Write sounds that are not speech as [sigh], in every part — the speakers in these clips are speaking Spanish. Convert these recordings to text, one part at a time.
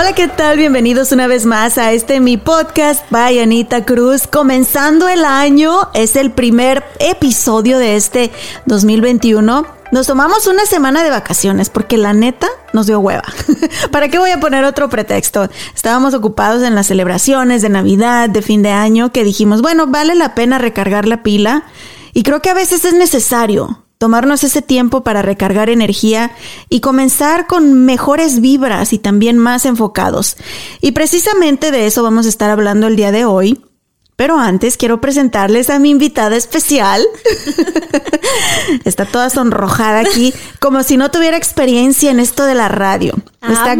Hola, ¿qué tal? Bienvenidos una vez más a este mi podcast by Anita Cruz. Comenzando el año, es el primer episodio de este 2021. Nos tomamos una semana de vacaciones porque la neta nos dio hueva. [laughs] ¿Para qué voy a poner otro pretexto? Estábamos ocupados en las celebraciones de Navidad, de fin de año, que dijimos, bueno, vale la pena recargar la pila. Y creo que a veces es necesario tomarnos ese tiempo para recargar energía y comenzar con mejores vibras y también más enfocados. Y precisamente de eso vamos a estar hablando el día de hoy. Pero antes quiero presentarles a mi invitada especial. [laughs] Está toda sonrojada aquí, como si no tuviera experiencia en esto de la radio. Está...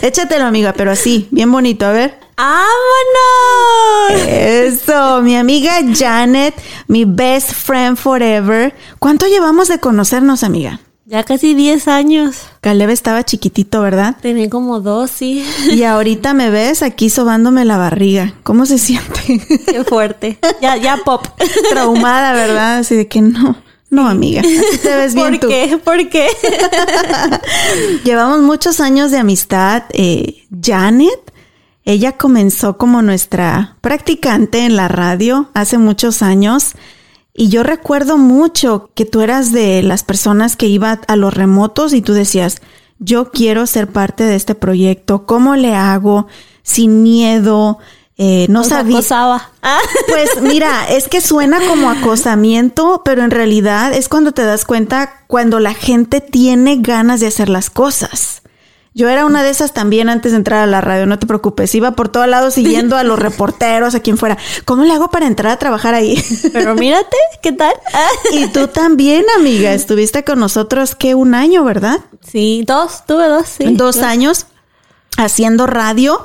[laughs] Échatelo, amiga, pero así, bien bonito. A ver. ¡Vámonos! Eso, mi amiga Janet, mi best friend forever. ¿Cuánto llevamos de conocernos, amiga? Ya casi 10 años. Caleb estaba chiquitito, ¿verdad? Tenía como dos, sí. Y ahorita me ves aquí sobándome la barriga. ¿Cómo se siente? Qué fuerte. Ya, ya pop. Traumada, ¿verdad? Así de que no. No, amiga. Te ves bien ¿Por tú. qué? ¿Por qué? [laughs] Llevamos muchos años de amistad. Eh, Janet, ella comenzó como nuestra practicante en la radio hace muchos años. Y yo recuerdo mucho que tú eras de las personas que iba a los remotos y tú decías, yo quiero ser parte de este proyecto. ¿Cómo le hago? Sin miedo. Eh, no Nos sabía. acosaba. Ah. Pues mira, es que suena como acosamiento, pero en realidad es cuando te das cuenta cuando la gente tiene ganas de hacer las cosas. Yo era una de esas también antes de entrar a la radio, no te preocupes. Iba por todos lados siguiendo a los [laughs] reporteros, a quien fuera. ¿Cómo le hago para entrar a trabajar ahí? Pero mírate, ¿qué tal? [laughs] Y tú también, amiga, estuviste con nosotros, ¿qué? Un año, ¿verdad? Sí, dos, tuve dos, sí. dos años haciendo radio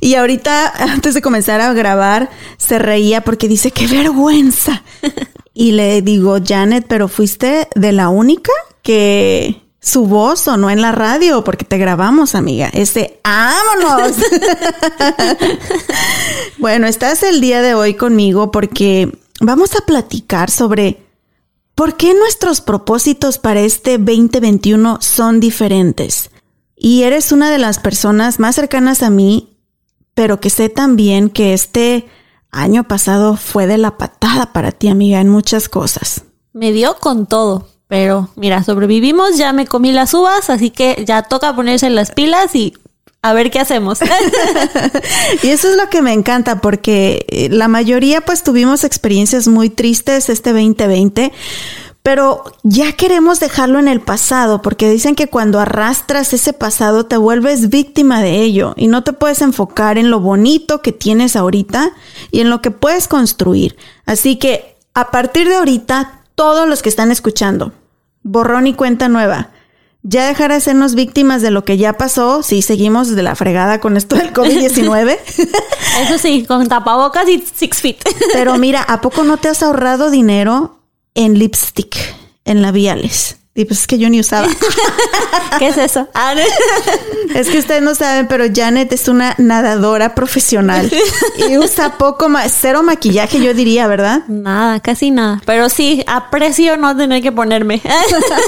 y ahorita antes de comenzar a grabar se reía porque dice qué vergüenza [laughs] y le digo Janet pero fuiste de la única que su voz sonó en la radio porque te grabamos amiga ese vámonos [laughs] bueno estás el día de hoy conmigo porque vamos a platicar sobre por qué nuestros propósitos para este 2021 son diferentes y eres una de las personas más cercanas a mí, pero que sé también que este año pasado fue de la patada para ti, amiga, en muchas cosas. Me dio con todo. Pero mira, sobrevivimos, ya me comí las uvas, así que ya toca ponerse las pilas y a ver qué hacemos. [laughs] y eso es lo que me encanta porque eh, la mayoría pues tuvimos experiencias muy tristes este 2020. Pero ya queremos dejarlo en el pasado, porque dicen que cuando arrastras ese pasado te vuelves víctima de ello y no te puedes enfocar en lo bonito que tienes ahorita y en lo que puedes construir. Así que a partir de ahorita, todos los que están escuchando, borrón y cuenta nueva, ya dejar de sernos víctimas de lo que ya pasó, si seguimos de la fregada con esto del COVID-19. [laughs] Eso sí, con tapabocas y six feet. [laughs] Pero mira, ¿a poco no te has ahorrado dinero en lipstick, en labiales? Y pues es que yo ni usaba. [laughs] ¿Qué es eso? [laughs] Ah, es que ustedes no saben, pero Janet es una nadadora profesional y usa poco más, cero maquillaje, yo diría, ¿verdad? Nada, casi nada. Pero sí, aprecio no tener que ponerme.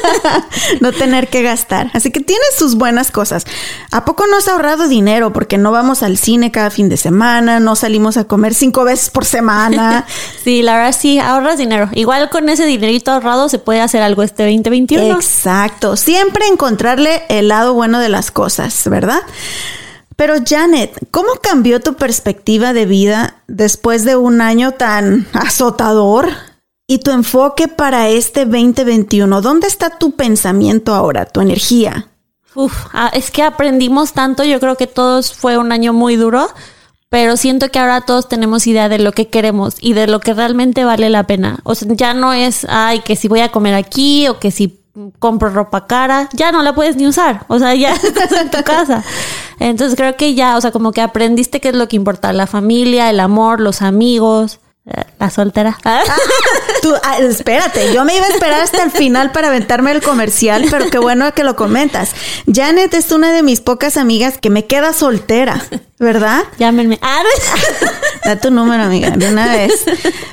[laughs] no tener que gastar. Así que tiene sus buenas cosas. ¿A poco no has ahorrado dinero? Porque no vamos al cine cada fin de semana, no salimos a comer cinco veces por semana. sí, la verdad sí, ahorras dinero. Igual con ese dinerito ahorrado se puede hacer algo este 2021. Exacto, siempre encontrarle el lado bueno de las cosas, ¿verdad? Pero Janet, ¿cómo cambió tu perspectiva de vida después de un año tan azotador? Y tu enfoque para este 2021, ¿dónde está tu pensamiento ahora, tu energía? Uf, ah, es que aprendimos tanto, yo creo que todos fue un año muy duro, pero siento que ahora todos tenemos idea de lo que queremos y de lo que realmente vale la pena. O sea, ya no es, ay, que si voy a comer aquí o que si compro ropa cara, ya no la puedes ni usar, o sea, ya [laughs] estás en tu casa. Entonces creo que ya, o sea, como que aprendiste qué es lo que importa, la familia, el amor, los amigos, eh, la soltera. [laughs] Tú, ah, espérate, yo me iba a esperar hasta el final para aventarme el comercial, pero qué bueno que lo comentas. Janet es una de mis pocas amigas que me queda soltera, ¿verdad? Llámenme. Ah, [laughs] da tu número, amiga, de una vez.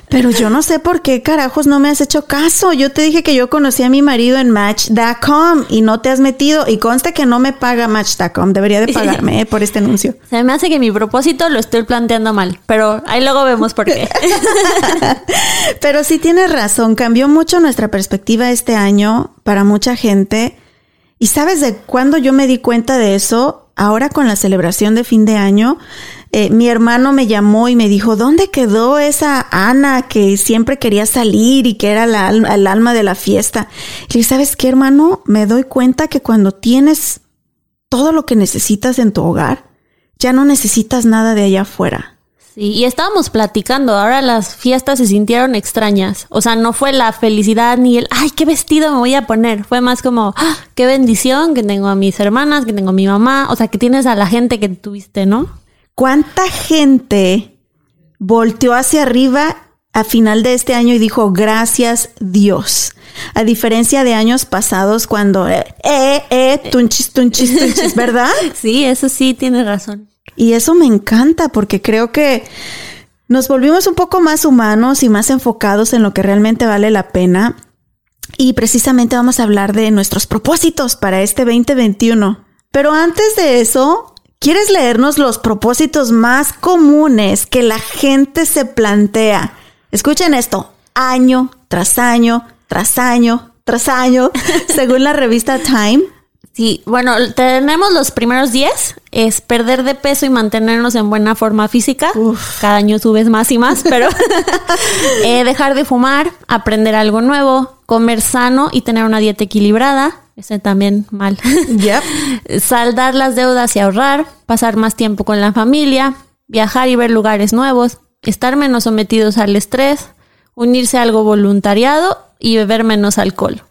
Pero yo no sé por qué carajos no me has hecho caso. Yo te dije que yo conocí a mi marido en Match.com y no te has metido. Y consta que no me paga Match.com. Debería de pagarme eh, por este anuncio. [laughs] Se me hace que mi propósito lo estoy planteando mal, pero ahí luego vemos por qué. [laughs] pero sí tienes razón. Cambió mucho nuestra perspectiva este año para mucha gente. ¿Y sabes de cuándo yo me di cuenta de eso? Ahora con la celebración de fin de año, eh, mi hermano me llamó y me dijo, ¿dónde quedó esa Ana que siempre quería salir y que era el alma de la fiesta? Y le dije, ¿sabes qué, hermano? Me doy cuenta que cuando tienes todo lo que necesitas en tu hogar, ya no necesitas nada de allá afuera. Sí, y estábamos platicando, ahora las fiestas se sintieron extrañas. O sea, no fue la felicidad ni el, ay, qué vestido me voy a poner. Fue más como, ah, qué bendición que tengo a mis hermanas, que tengo a mi mamá. O sea, que tienes a la gente que tuviste, ¿no? ¿Cuánta gente volteó hacia arriba a final de este año y dijo, gracias Dios? A diferencia de años pasados cuando, eh, eh, eh tunchis, tunchis, tunchis, [laughs] ¿verdad? sí, eso sí, tiene razón. Y eso me encanta porque creo que nos volvimos un poco más humanos y más enfocados en lo que realmente vale la pena. Y precisamente vamos a hablar de nuestros propósitos para este 2021. Pero antes de eso, ¿Quieres leernos los propósitos más comunes que la gente se plantea? Escuchen esto, año tras año, tras año, tras año, [laughs] según la revista Time. Sí, bueno, tenemos los primeros 10, es perder de peso y mantenernos en buena forma física. Cada año subes más y más, pero [laughs] eh, dejar de fumar, aprender algo nuevo, comer sano y tener una dieta equilibrada, ese también mal. [laughs] Yep. Saldar las deudas y ahorrar, pasar más tiempo con la familia, viajar y ver lugares nuevos, estar menos sometidos al estrés, unirse a algo voluntariado y beber menos alcohol.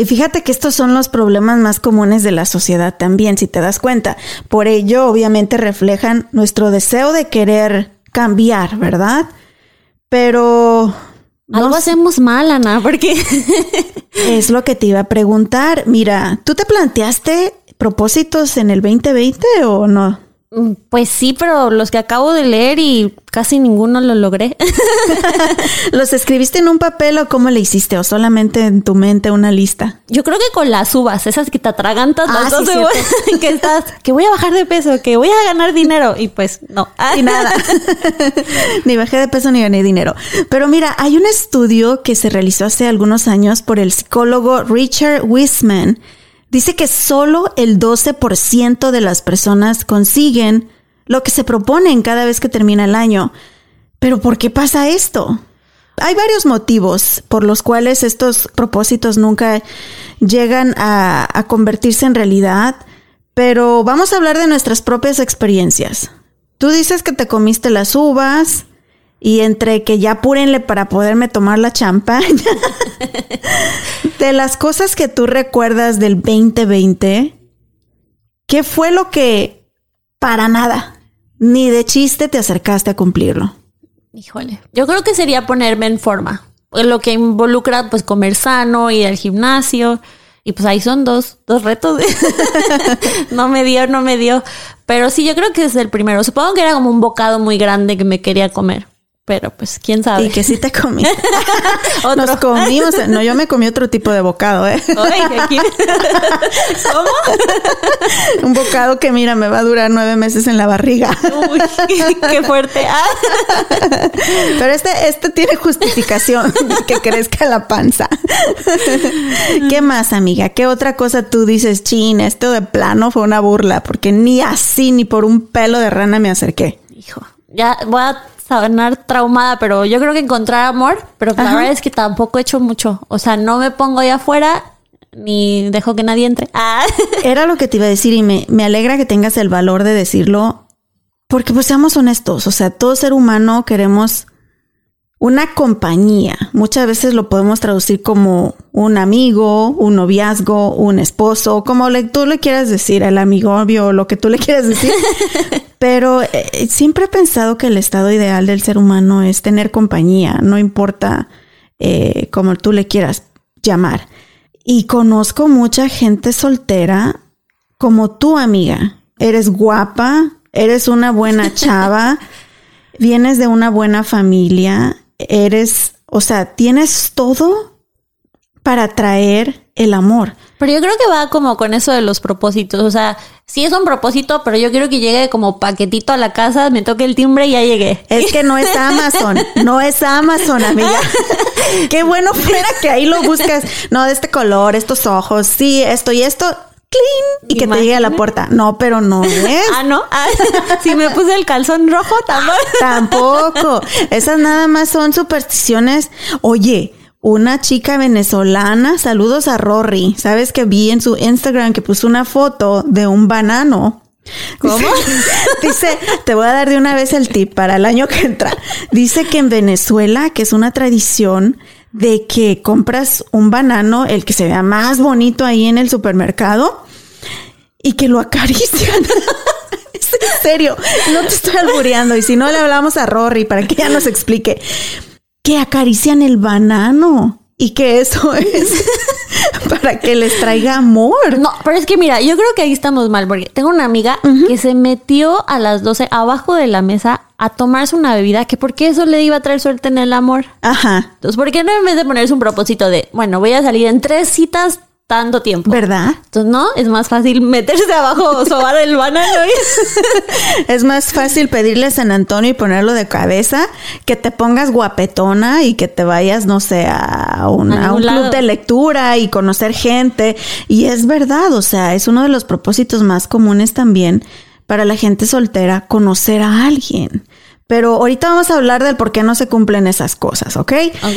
Y fíjate que estos son los problemas más comunes de la sociedad también, si te das cuenta. Por ello, obviamente, reflejan nuestro deseo de querer cambiar, ¿verdad? Pero algo hacemos mal, Ana, porque [laughs] es lo que te iba a preguntar. Mira, ¿tú te planteaste propósitos en el 2020 o no? Mm, pues sí, pero los que acabo de leer y casi ninguno lo logré. [laughs] ¿Los escribiste en un papel o cómo le hiciste? ¿O solamente en tu mente una lista? Yo creo que con las uvas, esas que te atragantas Ah, sí, de- [laughs] que estás, que voy a bajar de peso, que voy a ganar dinero y pues no. Y nada. [laughs] ni bajé de peso ni gané dinero. Pero mira, hay un estudio que se realizó hace algunos años por el psicólogo Richard Wiseman. Dice que solo el 12% de las personas consiguen lo que se proponen cada vez que termina el año. Pero ¿por qué pasa esto? Hay varios motivos por los cuales estos propósitos nunca llegan a, a convertirse en realidad, pero vamos a hablar de nuestras propias experiencias. Tú dices que te comiste las uvas Y entre que ya apúrenle para poderme tomar la champaña. [laughs] de las cosas que tú recuerdas del 2020, ¿qué fue lo que para nada, ni de chiste te acercaste a cumplirlo? Híjole. Yo creo que sería ponerme en forma. Lo que involucra, pues, comer sano, ir al gimnasio. Y pues ahí son dos, dos retos. [laughs] no me dio, no me dio. Pero sí, yo creo que es el primero. Supongo que era como un bocado muy grande que me quería comer. Pero pues, quién sabe. Y que sí te comí. [laughs] Nos comimos. No, yo me comí otro tipo de bocado, ¿eh? Aquí- [laughs] ¿Cómo? Un bocado que, mira, me va a durar nueve meses en la barriga. Uy, qué fuerte. Ah. Pero este, este tiene justificación [laughs] que crezca la panza. ¿Qué más, amiga? ¿Qué otra cosa tú dices, chin, esto de plano fue una burla? Porque ni así, ni por un pelo de rana me acerqué. Hijo, ya voy a sonar traumada, pero yo creo que encontrar amor, pero la Ajá. verdad es que tampoco he hecho mucho. O sea, no me pongo ahí afuera ni dejo que nadie entre. Ah. [laughs] Era lo que te iba a decir y me, me alegra que tengas el valor de decirlo, porque pues seamos honestos, o sea, todo ser humano queremos una compañía. Muchas veces lo podemos traducir como un amigo, un noviazgo, un esposo, como le, tú le quieras decir, el amigo obvio, lo que tú le quieras decir. [laughs] Pero eh, siempre he pensado que el estado ideal del ser humano es tener compañía, no importa eh, como tú le quieras llamar. Y conozco mucha gente soltera como tú, amiga. Eres guapa, eres una buena [laughs] chava, vienes de una buena familia, eres, o sea, tienes todo para traer el amor. Pero yo creo que va como con eso de los propósitos. O sea, sí es un propósito, pero yo quiero que llegue como paquetito a la casa, me toque el timbre y ya llegué. Es que no es Amazon, no es Amazon, amiga. [laughs] Qué bueno fuera que ahí lo buscas. No, de este color, estos ojos, sí, esto y esto, clean, y que te llegue a la puerta. No, pero no [laughs] es. Ah, no. Ah, [laughs] si me puse el calzón rojo, tampoco. Tampoco. Esas nada más son supersticiones. Oye, una chica venezolana, saludos a Rory. Sabes que vi en su Instagram que puso una foto de un banano. ¿Cómo? Dice, te voy a dar de una vez el tip para el año que entra. Dice que en Venezuela, que es una tradición de que compras un banano, el que se vea más bonito ahí en el supermercado, y que lo acarician. [laughs] Es en serio, no te estoy albureando. Y si no, le hablamos a Rory para que ella nos explique que acarician el banano y que eso [laughs] es para que les traiga amor. No, pero es que mira, yo creo que ahí estamos mal, porque tengo una amiga que se metió a las 12 abajo de la mesa a tomarse una bebida, que porque eso le iba a traer suerte en el amor. Ajá, Entonces, ¿por qué no en vez de ponerse un propósito de, bueno, voy a salir en tres citas tanto tiempo? ¿verdad? Entonces, no, es más fácil meterse abajo o [laughs] sobar el banano. y- [laughs] Es más fácil pedirle a San Antonio y ponerlo de cabeza que te pongas guapetona y que te vayas, no sé, a, un, A un club de lectura y conocer gente. Y es verdad, o sea, es uno de los propósitos más comunes también para la gente soltera, conocer a alguien. Pero ahorita vamos a hablar del por qué no se cumplen esas cosas, ¿ok? Ok.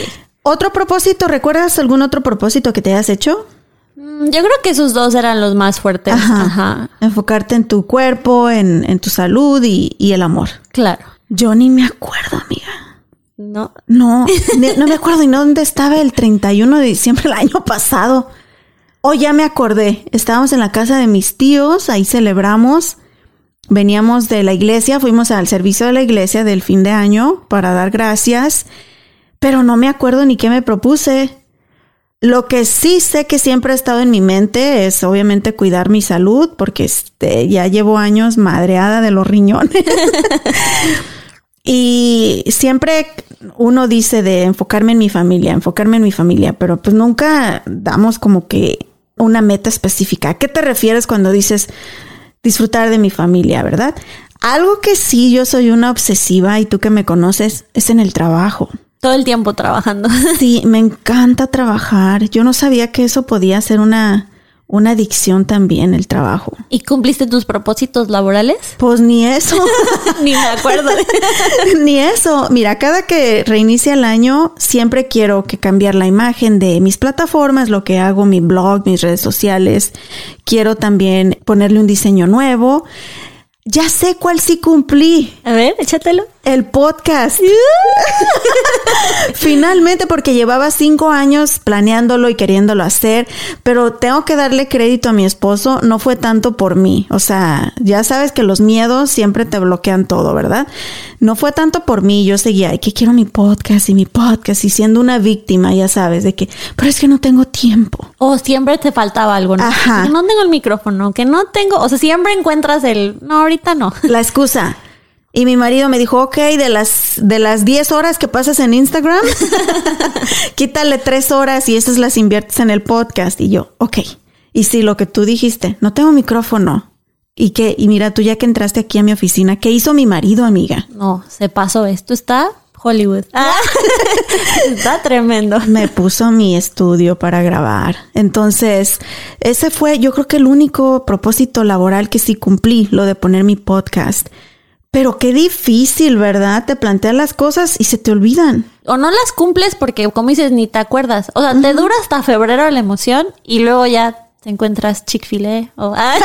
Otro propósito, ¿recuerdas algún otro propósito que te hayas hecho? Mm, Yo creo que esos dos eran los más fuertes. Ajá. Enfocarte en tu cuerpo, en, en tu salud y, y el amor. Claro. Yo ni me acuerdo, amiga. No. No, [laughs] no me acuerdo. ¿Y dónde estaba el 31 de diciembre del año pasado? Oh, ya me acordé. Estábamos en la casa de mis tíos, ahí celebramos. Veníamos de la iglesia, fuimos al servicio de la iglesia del fin de año para dar gracias, pero no me acuerdo ni qué me propuse. Lo que sí sé que siempre ha estado en mi mente es obviamente cuidar mi salud, porque este, ya llevo años madreada de los riñones. [laughs] Y siempre uno dice de enfocarme en mi familia, enfocarme en mi familia, pero pues nunca damos como que una meta específica. ¿A qué te refieres cuando dices disfrutar de mi familia, verdad? Algo que sí yo soy una obsesiva y tú que me conoces es en el trabajo. Todo el tiempo trabajando. [laughs] Sí, me encanta trabajar. Yo no sabía que eso podía ser una, una adicción también, el trabajo. ¿Y cumpliste tus propósitos laborales? Pues ni eso. [laughs] Ni me acuerdo. [laughs] Ni eso. Mira, cada que reinicia el año, siempre quiero que cambiar la imagen de mis plataformas, lo que hago, mi blog, mis redes sociales. Quiero también ponerle un diseño nuevo. Ya sé cuál sí cumplí. A ver, échatelo. El podcast. Finalmente, porque llevaba cinco años planeándolo y queriéndolo hacer, pero tengo que darle crédito a mi esposo, no fue tanto por mí. O sea, ya sabes que los miedos siempre te bloquean todo, ¿verdad? No fue tanto por mí, yo seguía, ay, que quiero mi podcast y mi podcast y siendo una víctima, ya sabes, de que, pero es que no tengo tiempo. O siempre te faltaba algo, ¿no? Ajá. Que no tengo el micrófono, que no tengo, o sea, siempre encuentras el, no, ahorita no. La excusa. Y mi marido me dijo, ok, de las, de las 10 horas que pasas en Instagram, [laughs] quítale 3 horas y esas las inviertes en el podcast. Y yo, ok. Y sí, lo que tú dijiste, no tengo micrófono. ¿Y qué? Y mira, tú ya que entraste aquí a mi oficina, ¿qué hizo mi marido, amiga? No, se pasó esto, está Hollywood. Ah, [laughs] está tremendo. Me puso mi estudio para grabar. Entonces, ese fue, yo creo que el único propósito laboral que sí cumplí, lo de poner mi podcast. Pero qué difícil, ¿verdad? Te planteas las cosas y se te olvidan. O no las cumples porque, como dices, ni te acuerdas. O sea, te dura hasta febrero la emoción y luego ya te encuentras Chick-fil-A o, ah,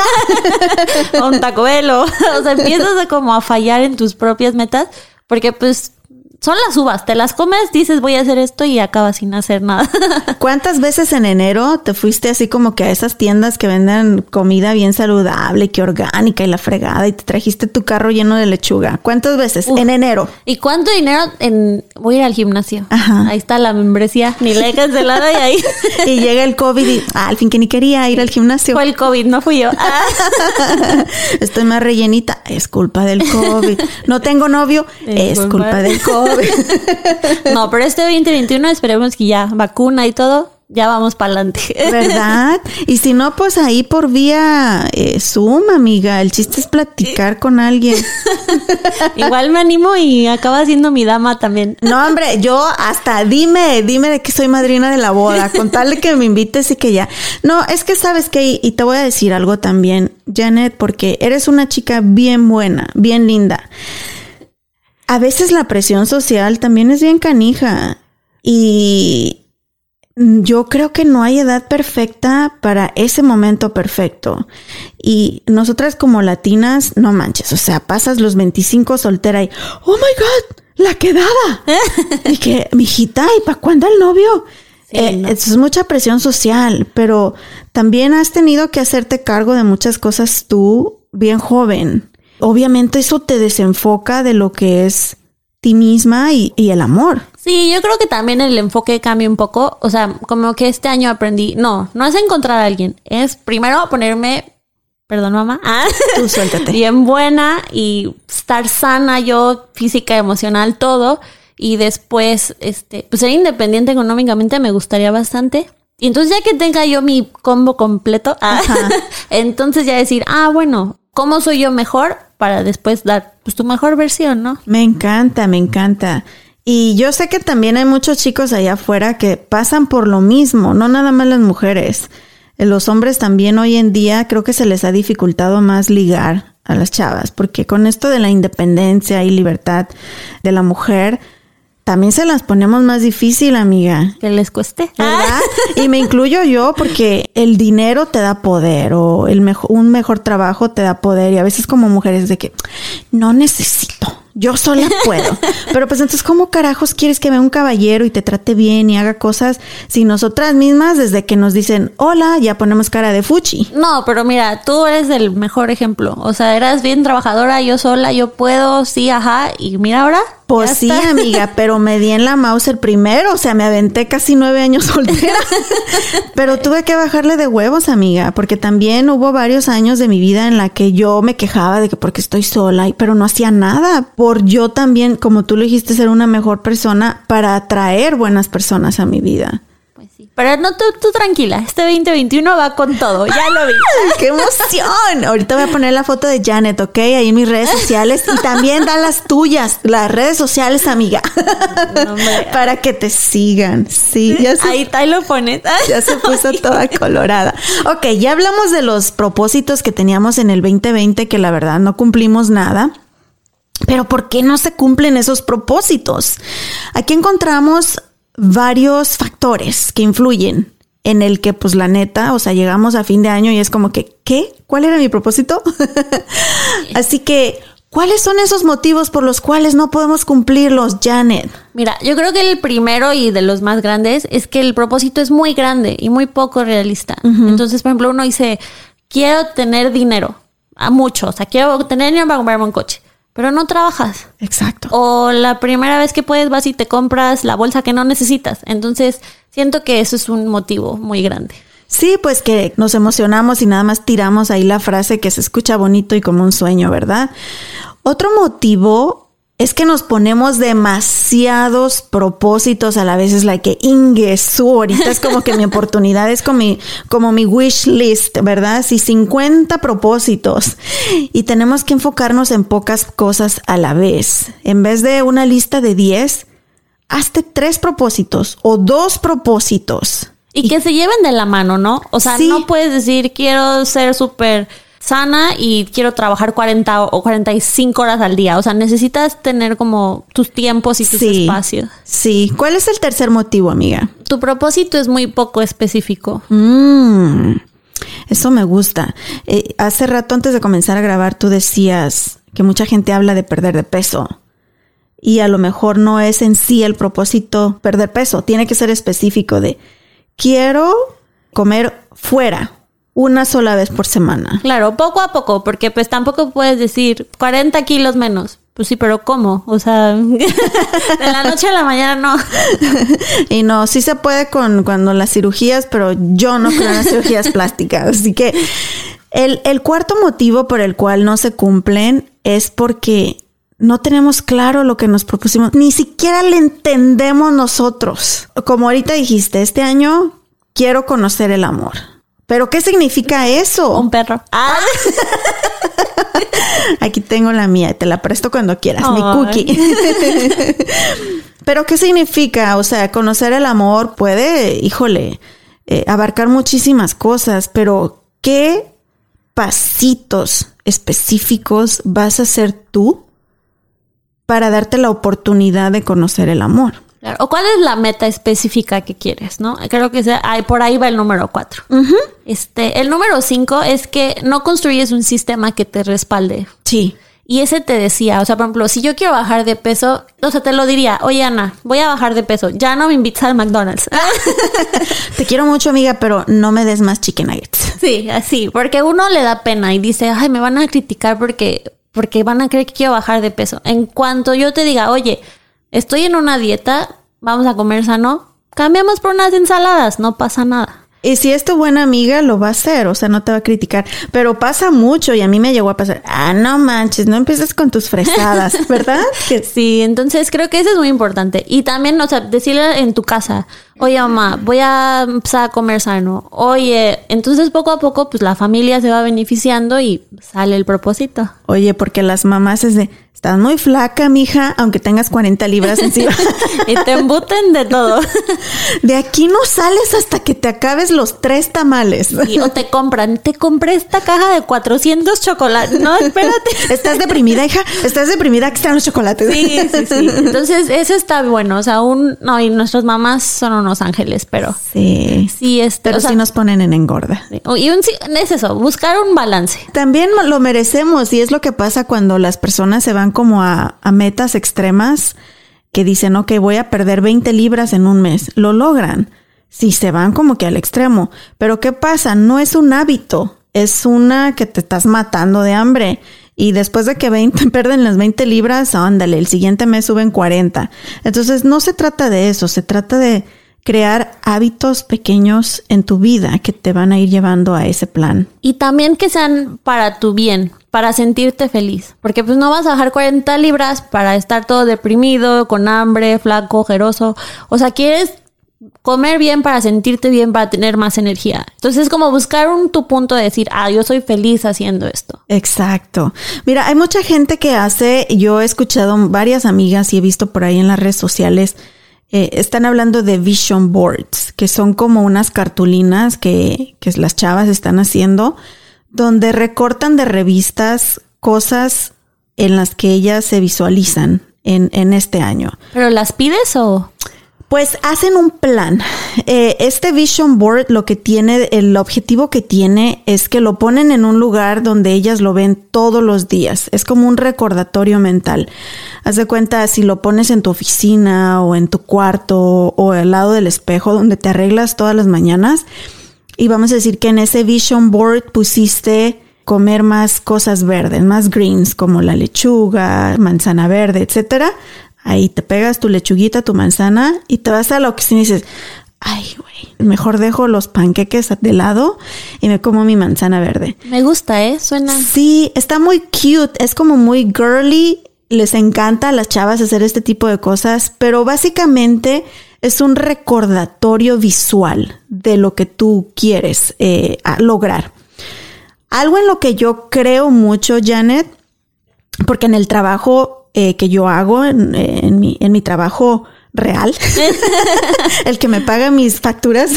[laughs] o un Taco Bell o, [laughs] o sea, empiezas a como a fallar en tus propias metas porque pues son las uvas, te las comes, dices voy a hacer esto y acabas sin hacer nada. [laughs] ¿Cuántas veces en enero te fuiste así como que a esas tiendas que venden comida bien saludable, que orgánica y la fregada y te trajiste tu carro lleno de lechuga? ¿Cuántas veces? Uf. En enero. ¿Y cuánto dinero en voy a ir al gimnasio? Ajá. Ahí está la membresía, ni la he cancelado y ahí [laughs] Y llega el COVID y ah, al fin que ni quería ir al gimnasio. fue el COVID, no fui yo. Ah. [laughs] Estoy más rellenita. Es culpa del COVID. No tengo novio. Es Es culpa- culpa del COVID. No, pero este 2021 esperemos que ya vacuna y todo, ya vamos para adelante. ¿Verdad? Y si no, pues ahí por vía eh, Zoom, amiga. El chiste es platicar con alguien. [laughs] Igual me animo y acaba siendo mi dama también. No, hombre, yo hasta dime, dime de que soy madrina de la boda, con tal de que me invites y que ya. No, es que sabes que, y te voy a decir algo también, Janet, porque eres una chica bien buena, bien linda. A veces la presión social también es bien canija y yo creo que no hay edad perfecta para ese momento perfecto. Y nosotras como latinas, no manches, o sea, pasas los 25 soltera y, oh my God, la quedada. [laughs] y que, mijita, ¿y para cuándo el novio? Sí, Eh, no. es mucha presión social, pero también has tenido que hacerte cargo de muchas cosas tú bien joven. Obviamente eso te desenfoca de lo que es ti misma y, y el amor. Sí, yo creo que también el enfoque cambia un poco. O sea, como que este año aprendí, no, no es encontrar a alguien, es primero ponerme, perdón mamá, [laughs] ah, Tú suéltate. bien buena y estar sana yo, física, emocional, todo. Y después, este, pues ser independiente económicamente me gustaría bastante. Y entonces ya que tenga yo mi combo completo, ah, [laughs] entonces ya decir, ah, bueno, ¿cómo soy yo mejor? Para después dar pues tu mejor versión, ¿no? Me encanta, me encanta. Y yo sé que también hay muchos chicos allá afuera que pasan por lo mismo, no nada más las mujeres. Los hombres también hoy en día creo que se les ha dificultado más ligar a las chavas, porque con esto de la independencia y libertad de la mujer, también se las ponemos más difícil, amiga. Que les cueste. ¿verdad? Y me incluyo yo porque el dinero te da poder o el mejor, un mejor trabajo te da poder y a veces como mujeres de que no necesito, yo sola [laughs] puedo. Pero pues entonces, ¿cómo carajos quieres que vea un caballero y te trate bien y haga cosas si nosotras mismas desde que nos dicen hola ya ponemos cara de fuchi? No, pero mira, tú eres el mejor ejemplo. O sea, eras bien trabajadora, yo sola, yo puedo, sí, ajá. Y mira ahora. Pues sí, amiga, [laughs] pero me di en la mouse el primero, o sea, me aventé casi nueve años [laughs] soltera. pero tuve que bajarle de huevos, amiga, porque también hubo varios años de mi vida en la que yo me quejaba de que porque estoy sola, y- pero no hacía nada por yo también, como tú lo dijiste, ser una mejor persona para atraer buenas personas a mi vida. Pues sí. Pero no, tú, tú tranquila, este 2021 va con todo, ya lo vi. [laughs] ¡Ay, ¡Qué emoción! Ahorita voy a poner la foto de Janet, ¿ok? Ahí en mis redes [laughs] sociales y también da las tuyas, las redes sociales, amiga. No. [laughs] Para que te sigan. Sí, ya se, Ahí, ahí lo pones. ya se puso toda colorada. Ok, ya hablamos de los propósitos que teníamos en el 2020, que la verdad no cumplimos nada. Pero ¿por qué no se cumplen esos propósitos? Aquí encontramos varios factores que influyen en el que, pues la neta, o sea, llegamos a fin de año y es como que, ¿qué? ¿Cuál era mi propósito? [laughs] Así que, ¿Cuáles son esos motivos por los cuales no podemos cumplirlos, Janet? Mira, yo creo que el primero y de los más grandes es que el propósito es muy grande y muy poco realista. Entonces, por ejemplo, uno dice, quiero tener dinero, a mucho, o sea, quiero tener dinero para comprarme un coche, pero no trabajas. Exacto. O la primera vez que puedes vas y te compras la bolsa que no necesitas. Entonces, siento que eso es un motivo muy grande. Sí, pues que nos emocionamos y nada más tiramos ahí la frase que se escucha bonito y como un sueño, ¿verdad? Otro motivo es que nos ponemos demasiados propósitos a la vez. Es la que Ingesu, ahorita es como que mi oportunidad es como mi, como mi wish list, ¿verdad? Si 50 propósitos y tenemos que enfocarnos en pocas cosas a la vez. En vez de una lista de 10, hazte tres propósitos o dos propósitos. Y, que se lleven de la mano, ¿no? O sea, Sí. no puedes decir quiero ser súper sana y quiero trabajar 40 o 45 horas al día. O sea, necesitas tener como tus tiempos y tus Sí. espacios. Sí. ¿Cuál es el tercer motivo, amiga? Tu propósito es muy poco específico. Mm, eso me gusta. Eh, hace rato antes de comenzar a grabar tú decías que mucha gente habla de perder de peso. Y a lo mejor no es en sí el propósito perder peso. Tiene que ser específico de quiero comer fuera una sola vez por semana. Claro, poco a poco, porque pues tampoco puedes decir 40 kilos menos. Pues sí, pero ¿cómo? O sea, [laughs] de la noche a la mañana no. [laughs] Y no, sí se puede con cuando las cirugías, pero yo no creo en las cirugías [laughs] plásticas. Así que el, el cuarto motivo por el cual no se cumplen es porque no tenemos claro lo que nos propusimos. Ni siquiera le entendemos nosotros. Como ahorita dijiste, este año quiero conocer el amor. ¿Pero qué significa eso? Un perro. Ah. [laughs] Aquí tengo la mía, te la presto cuando quieras, mi cookie. [laughs] Pero ¿qué significa? O sea, conocer el amor puede, híjole, eh, abarcar muchísimas cosas, pero ¿qué pasitos específicos vas a hacer tú para darte la oportunidad de conocer el amor? Claro. ¿O cuál es la meta específica que quieres, no? Creo que sea, ay, por ahí va el número cuatro. Este, el número cinco es que no construyes un sistema que te respalde. Sí. Y ese te decía, o sea, por ejemplo, si yo quiero bajar de peso, o sea, te lo diría, oye Ana, voy a bajar de peso, ya no me invitas al McDonald's. [laughs] Te quiero mucho, amiga, pero no me des más chicken nuggets. sí, así, porque uno le da pena y dice, ay, me van a criticar porque, porque van a creer que quiero bajar de peso. En cuanto yo te diga, oye, estoy en una dieta, vamos a comer sano, cambiamos por unas ensaladas, no pasa nada. Y si es tu buena amiga, lo va a hacer, o sea, no te va a criticar. Pero pasa mucho y a mí me llegó a pasar. Ah, no manches, no empieces con tus fresadas, [laughs] ¿verdad? Sí, entonces creo que eso es muy importante. Y también, o sea, decirle en tu casa, oye mamá, voy a empezar a comer sano. Oye, entonces poco a poco, pues la familia se va beneficiando y sale el propósito. Oye, porque las mamás es de, estás muy flaca, mija, aunque tengas 40 libras [laughs] encima. Y te embuten de todo. [laughs] de aquí no sales hasta que te acabes los tres tamales. Y- o te compran, te compré esta caja de 400 chocolates. No, espérate. [laughs] ¿Estás deprimida, hija? ¿Estás deprimida? Que están los chocolates. Sí, sí, sí. Entonces, eso está bueno. O sea, un, no, y nuestras mamás son unos ángeles, pero Sí. sí, este, Pero o sea, sí nos ponen en engorda. y un, es eso, buscar un balance. También lo merecemos y es lo que pasa cuando las personas se van como a, a metas extremas que dicen, ok, voy a perder 20 libras en un mes. Lo logran. Si se van como que al extremo. Pero ¿qué pasa? No es un hábito. Es una que te estás matando de hambre. Y después de que 20, [laughs] pierden las 20 libras, ándale, el siguiente mes suben 40. Entonces no se trata de eso, se trata de crear hábitos pequeños en tu vida que te van a ir llevando a ese plan. Y también que sean para tu bien, para sentirte feliz. Porque pues no vas a bajar 40 libras para estar todo deprimido, con hambre, flaco, ojeroso. O sea, quieres comer bien para sentirte bien, para tener más energía. Entonces es como buscar un tu punto de decir, ah, yo soy feliz haciendo esto. Exacto. Mira, hay mucha gente que hace, yo he escuchado varias amigas y he visto por ahí en las redes sociales, eh, están hablando de vision boards, que son como unas cartulinas que, que las chavas están haciendo, donde recortan de revistas cosas en las que ellas se visualizan en, en este año. ¿Pero las pides o...? Pues hacen un plan. Eh, este Vision Board lo que tiene, el objetivo que tiene es que lo ponen en un lugar donde ellas lo ven todos los días. Es como un recordatorio mental. Haz de cuenta si lo pones en tu oficina o en tu cuarto o al lado del espejo donde te arreglas todas las mañanas. Y vamos a decir que en ese Vision Board pusiste comer más cosas verdes, más greens como la lechuga, manzana verde, etcétera Ahí te pegas tu lechuguita, tu manzana y te vas a la oficina y dices, ay, güey, mejor dejo los panqueques de lado y me como mi manzana verde. Me gusta, ¿eh? Suena. Sí, está muy cute, es como muy girly. Les encanta a las chavas hacer este tipo de cosas, pero básicamente es un recordatorio visual de lo que tú quieres eh, lograr. Algo en lo que yo creo mucho, Janet, porque en el trabajo eh, que yo hago en, en, mi, en mi trabajo real, [laughs] el que me paga mis facturas,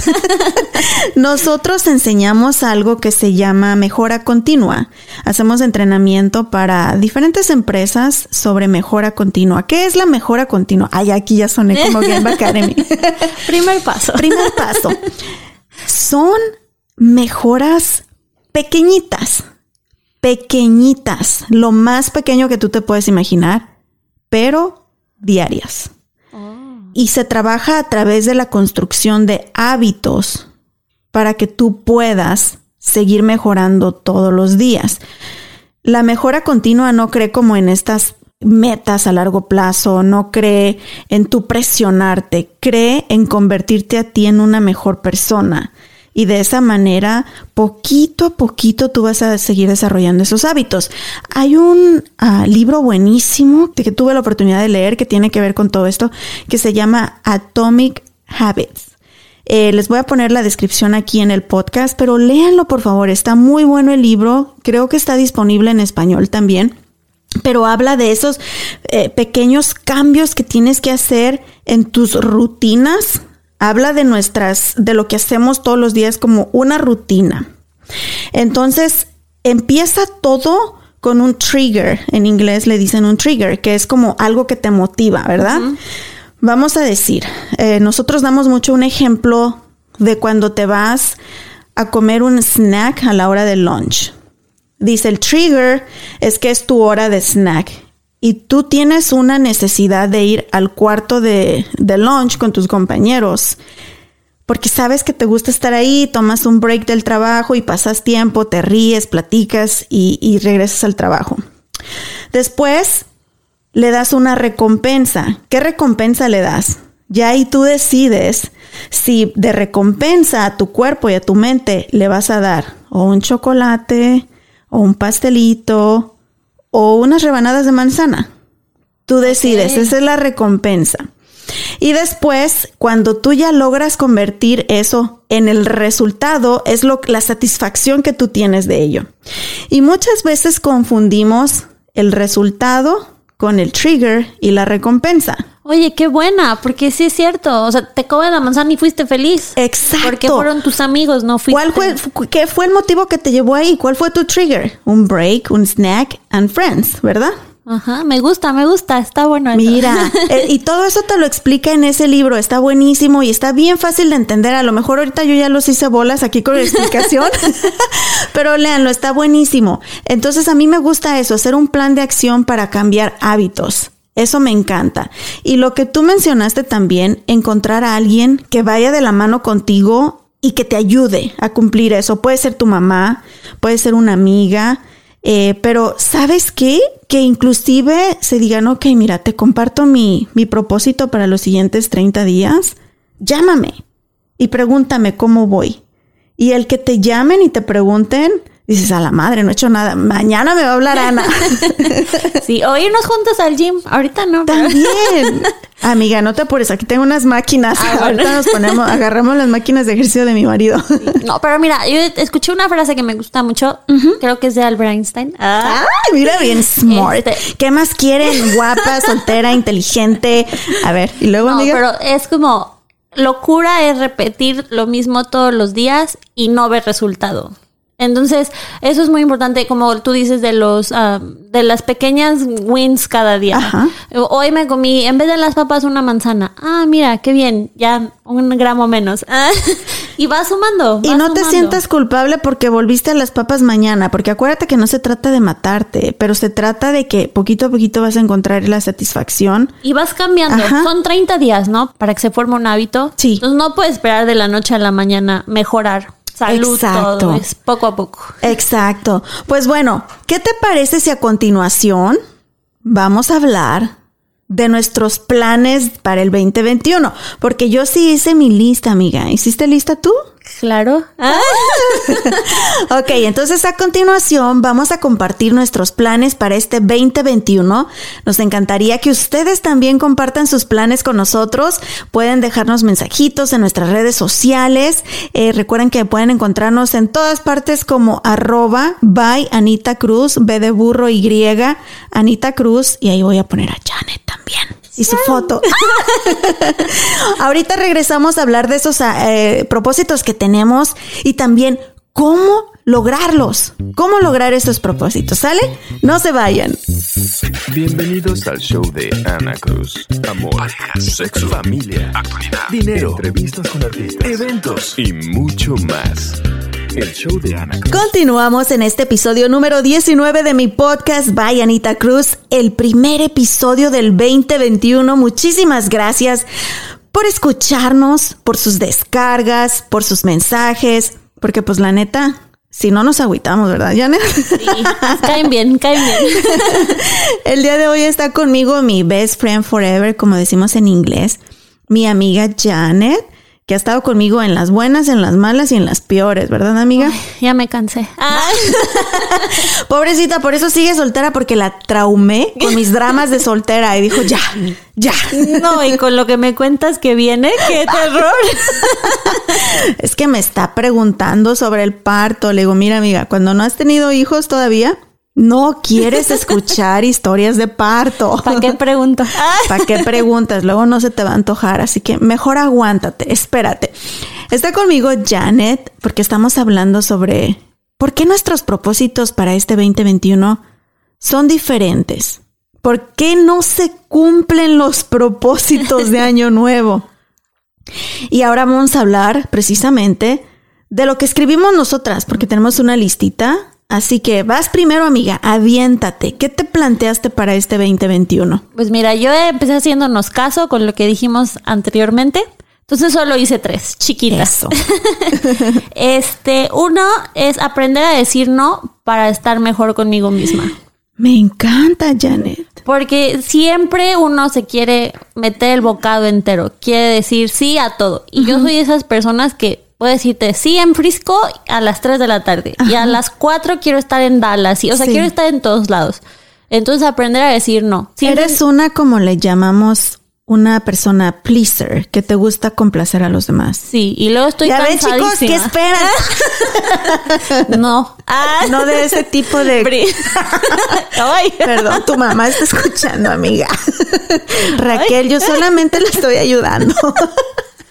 [laughs] nosotros enseñamos algo que se llama mejora continua. Hacemos entrenamiento para diferentes empresas sobre mejora continua. ¿Qué es la mejora continua? Ay, aquí ya soné como Game Academy. [laughs] Primer paso. Primer paso. Son mejoras pequeñitas pequeñitas, lo más pequeño que tú te puedes imaginar, pero diarias. Y se trabaja a través de la construcción de hábitos para que tú puedas seguir mejorando todos los días. La mejora continua no cree como en estas metas a largo plazo, no cree en tu presionarte, cree en convertirte a ti en una mejor persona. Y de esa manera, poquito a poquito, tú vas a seguir desarrollando esos hábitos. Hay un ah, libro buenísimo que tuve la oportunidad de leer que tiene que ver con todo esto, que se llama Atomic Habits. Eh, les voy a poner la descripción aquí en el podcast, pero léanlo por favor. Está muy bueno el libro. Creo que está disponible en español también. Pero habla de esos eh, pequeños cambios que tienes que hacer en tus rutinas habla de nuestras, de lo que hacemos todos los días como una rutina. Entonces, empieza todo con un trigger. En inglés le dicen un trigger, que es como algo que te motiva, ¿verdad? Vamos a decir, eh, nosotros damos mucho un ejemplo de cuando te vas a comer un snack a la hora del lunch. Dice el trigger es que es tu hora de snack y tú tienes una necesidad de ir al cuarto de, lunch con tus compañeros, porque sabes que te gusta estar ahí, tomas un break del trabajo y pasas tiempo, te ríes, platicas y, y regresas al trabajo. Después le das una recompensa. ¿Qué recompensa le das? Ya ahí tú decides si de recompensa a tu cuerpo y a tu mente le vas a dar o un chocolate o un pastelito o unas rebanadas de manzana. Tú decides, esa es la recompensa. Y después, cuando tú ya logras convertir eso en el resultado, es lo, la satisfacción que tú tienes de ello. Y muchas veces confundimos el resultado con el trigger y la recompensa. Oye, qué buena, porque sí es cierto. O sea, te comes la manzana y fuiste feliz. Exacto. Porque fueron tus amigos, no fuiste. ¿Cuál fue, qué fue el motivo que te llevó ahí? ¿Cuál fue tu trigger? Un break, un snack and friends, ¿verdad? Ajá, me gusta, me gusta, está bueno. Mira, [laughs] eh, y todo eso te lo explica en ese libro, está buenísimo y está bien fácil de entender. A lo mejor ahorita yo ya los hice bolas aquí con la explicación, [laughs] [laughs] pero léanlo, está buenísimo. Entonces a mí me gusta eso, hacer un plan de acción para cambiar hábitos. Eso me encanta. Y lo que tú mencionaste también, encontrar a alguien que vaya de la mano contigo y que te ayude a cumplir eso. Puede ser tu mamá, puede ser una amiga, eh, pero ¿sabes qué? Que inclusive se digan, ok, mira, te comparto mi, mi propósito para los siguientes 30 días. Llámame y pregúntame cómo voy. Y el que te llamen y te pregunten, dices, a la madre, no he hecho nada. Mañana me va a hablar Ana. [laughs] sí, o irnos juntos al gym. Ahorita no. También. [laughs] Amiga, no te apures, aquí tengo unas máquinas. Ah, Ahorita nos ponemos, agarramos las máquinas de ejercicio de mi marido. No, pero mira, yo escuché una frase que me gusta mucho. Creo que es de Albert Einstein. Ah, mira, bien smart. Este. ¿Qué más quieren? Guapa, soltera, inteligente. A ver, y luego, no, pero es como locura es repetir lo mismo todos los días y no ver resultado. Entonces, eso es muy importante, como tú dices, de los ah, de las pequeñas wins cada día. Ajá. Hoy me comí, en vez de las papas, una manzana. Ah, mira, qué bien, ya un gramo menos. [laughs] Y vas sumando. Y vas no te sientas culpable porque volviste a las papas mañana, porque acuérdate que no se trata de matarte, pero se trata de que poquito a poquito vas a encontrar la satisfacción. Y vas cambiando. Ajá. Son 30 días, ¿no? Para que se forme un hábito. Sí. Entonces no puedes esperar de la noche a la mañana mejorar. Salud, Exacto. todo. Es poco a poco. Exacto. Pues bueno, ¿qué te parece si a continuación vamos a hablar de nuestros planes para el 2021? Porque yo sí hice mi lista, amiga. ¿Hiciste lista tú? Claro. Ah. [laughs] Ok, entonces a continuación vamos a compartir nuestros planes para este 2021. Nos encantaría que ustedes también compartan sus planes con nosotros. Pueden dejarnos mensajitos en nuestras redes sociales. Eh, recuerden que pueden encontrarnos en todas partes como arroba by Anita Cruz, B de burro Y, Anita Cruz. Y ahí voy a poner a Janet también. Y su foto. [laughs] Ahorita regresamos a hablar de esos eh, propósitos que tenemos y también cómo lograrlos. ¿Cómo lograr estos propósitos? ¿Sale? No se vayan. Bienvenidos al show de Ana Cruz. Amor, sexo, familia, actualidad, dinero, entrevistas con artistas, eventos y mucho más. El show de Ana Cruz. Continuamos en este episodio número 19 de mi podcast by Anita Cruz, el primer episodio del 2021. Muchísimas gracias por escucharnos, por sus descargas, por sus mensajes, porque pues la neta, si no nos agüitamos, ¿verdad, Janet? Sí, caen bien, caen bien. [laughs] El día de hoy está conmigo mi best friend forever, como decimos en inglés, mi amiga Janet, que ha estado conmigo en las buenas, en las malas y en las peores, ¿verdad, amiga? Ya me cansé. Ah, [laughs] Pobrecita, por eso sigue soltera, porque la traumé con mis dramas de soltera y dijo, ya, ya. no, y con lo que me cuentas que viene, qué terror. [laughs] Es que me está preguntando sobre el parto. Le digo, mira, amiga, cuando no has tenido hijos todavía, no quieres escuchar historias de parto. [laughs] ¿Para qué pregunto? [laughs] Ah, ¿Para qué preguntas? Luego no se te va a antojar, así que mejor aguántate, espérate. Está conmigo Janet porque estamos hablando sobre por qué nuestros propósitos para este 2021 son diferentes. ¿Por qué no se cumplen los propósitos de Año [laughs] Nuevo? Y ahora vamos a hablar precisamente de lo que escribimos nosotras, porque tenemos una listita. Así que vas primero, amiga, aviéntate. ¿Qué te planteaste para este 2021? Pues mira, yo empecé haciéndonos caso con lo que dijimos anteriormente. Entonces solo hice tres, chiquitas. Eso. [laughs] Este, uno es aprender a decir no para estar mejor conmigo misma. Me encanta, Janet. Porque siempre uno se quiere meter el bocado entero, quiere decir sí a todo. Y yo soy de esas personas que puedo decirte sí en Frisco a las 3 de la tarde y a las 4 quiero estar en Dallas. Y, o sea, Sí. quiero estar en todos lados. Entonces aprender a decir no. Siempre- Eres una, como le llamamos, una persona pleaser, que te gusta complacer a los demás. Sí, y luego estoy ya ven, chicos, ¿qué cansadísima. esperan? [laughs] No. Ah, [laughs] No de ese tipo de... [laughs] Ay. Perdón, tu mamá está escuchando, amiga. Raquel, yo solamente le estoy ayudando.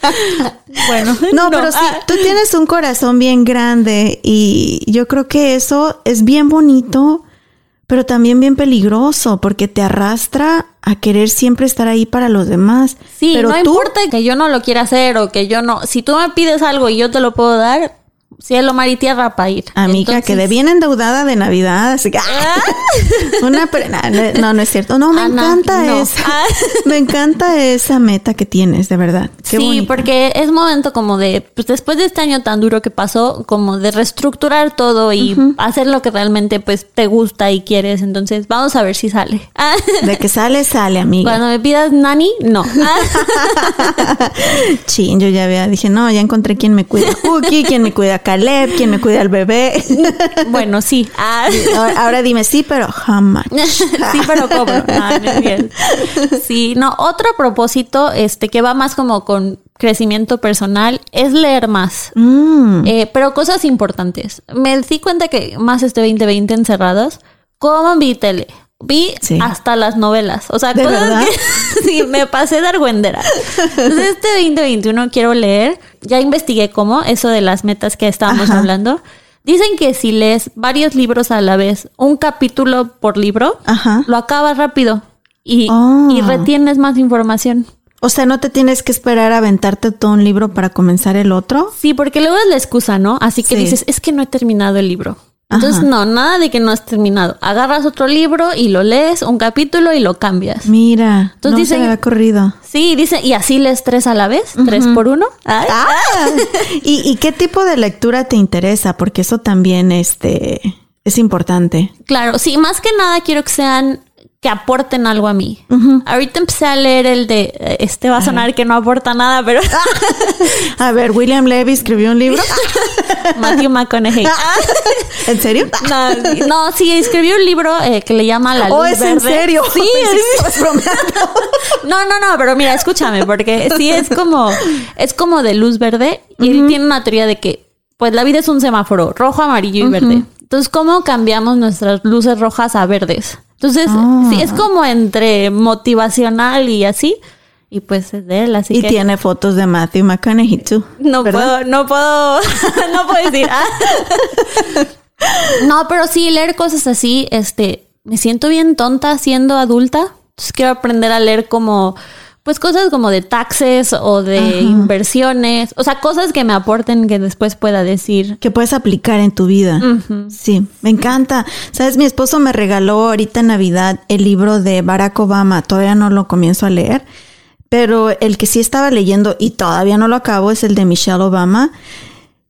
[laughs] Bueno, [laughs] No, pero sí, ah, tú tienes un corazón bien grande y yo creo que eso es bien bonito, pero también bien peligroso porque te arrastra a querer siempre estar ahí para los demás. Sí, pero no tú, importa que yo no lo quiera hacer o que yo no. Si tú me pides algo y yo te lo puedo dar, cielo, mar y tierra para ir. amiga, Entonces- quedé bien endeudada de Navidad, así que ¡ah! una pre- no, no, es cierto. No, me Ana, encanta no. esa, [laughs] me encanta esa meta que tienes, de verdad. Qué sí, bonita. porque es momento como de, pues después de este año tan duro que pasó, como de reestructurar todo y hacer lo que realmente pues te gusta y quieres. Entonces, vamos a ver si sale. Ah, de que sale, sale, amiga. Cuando me pidas nani, no. Ah, [laughs] Chin, yo ya había, dije, no, ya encontré quién me cuida a Cookie, quién me cuida a Caleb, quién me cuida al bebé. [laughs] bueno, sí. Ah. ahora, ahora dime sí, pero jamás. [laughs] sí, pero cobro. [laughs] Ah, bien. Sí, no, otro propósito, este, que va más como con crecimiento personal, es leer más. Mm, Eh, pero cosas importantes. Me di cuenta que más este 2020 encerrados, como vi tele. Vi Sí. hasta las novelas. O sea, ¿De cosas verdad? que sí, me pasé de argüendera. Entonces, este 2021 quiero leer. Ya investigué cómo, eso de las metas que estábamos Ajá. hablando. Dicen que si lees varios libros a la vez, un capítulo por libro, Ajá. lo acabas rápido y, Oh. y retienes más información. O sea, no te tienes que esperar a aventarte todo un libro para comenzar el otro. Sí, porque luego es la excusa, ¿no? Así que Sí. dices, es que no he terminado el libro. Entonces, Ajá. no, nada de que no has terminado. Agarras otro libro y lo lees, un capítulo y lo cambias. Mira, Entonces no dicen- se me había corrido. Sí, dice, y así lees tres a la vez, tres por uno. Ay. Ah, [laughs] ¿Y, y qué tipo de lectura te interesa? Porque eso también este, es importante. Claro, sí, más que nada quiero que sean, que aporten algo a mí. Ahorita empecé a leer el de, eh, este va a sonar que no aporta nada, pero A ver, William Levy escribió un libro. Matthew McConaughey. ¿En serio? No, no, sí, escribió un libro eh, que le llama La Luz ¿O Oh, es Verde. en serio? Sí, [laughs] es-. No, no, no, pero mira, escúchame, porque sí es como, es como de luz verde y él tiene una teoría de que, pues la vida es un semáforo, rojo, amarillo y verde. Entonces, ¿cómo cambiamos nuestras luces rojas a verdes? Entonces, Ah. sí, es como entre motivacional y así. Y pues es de él, así Y que tiene fotos de Matthew McConaughey, tú. no ¿verdad? puedo, no puedo, [laughs] no puedo decir. ah. [laughs] No, pero sí, leer cosas así, este, me siento bien tonta siendo adulta. Entonces quiero aprender a leer como, pues cosas como de taxes o de inversiones, o sea, cosas que me aporten que después pueda decir. que puedes aplicar en tu vida. Sí, me encanta. Sabes, mi esposo me regaló ahorita en Navidad el libro de Barack Obama. Todavía no lo comienzo a leer, pero el que sí estaba leyendo y todavía no lo acabo es el de Michelle Obama.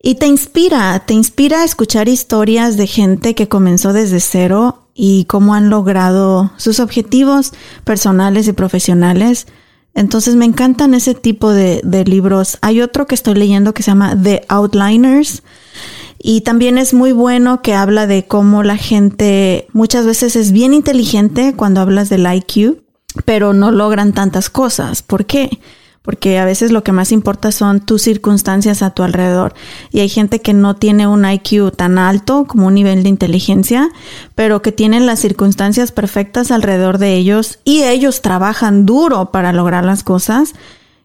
Y te inspira, te inspira a escuchar historias de gente que comenzó desde cero y cómo han logrado sus objetivos personales y profesionales. Entonces me encantan ese tipo de, de libros. Hay otro que estoy leyendo que se llama The Outliners. Y también es muy bueno que habla de cómo la gente muchas veces es bien inteligente cuando hablas del IQ, pero no logran tantas cosas. ¿Por qué? Porque a veces lo que más importa son tus circunstancias a tu alrededor. Y hay gente que no tiene un IQ tan alto como un nivel de inteligencia, pero que tienen las circunstancias perfectas alrededor de ellos y ellos trabajan duro para lograr las cosas.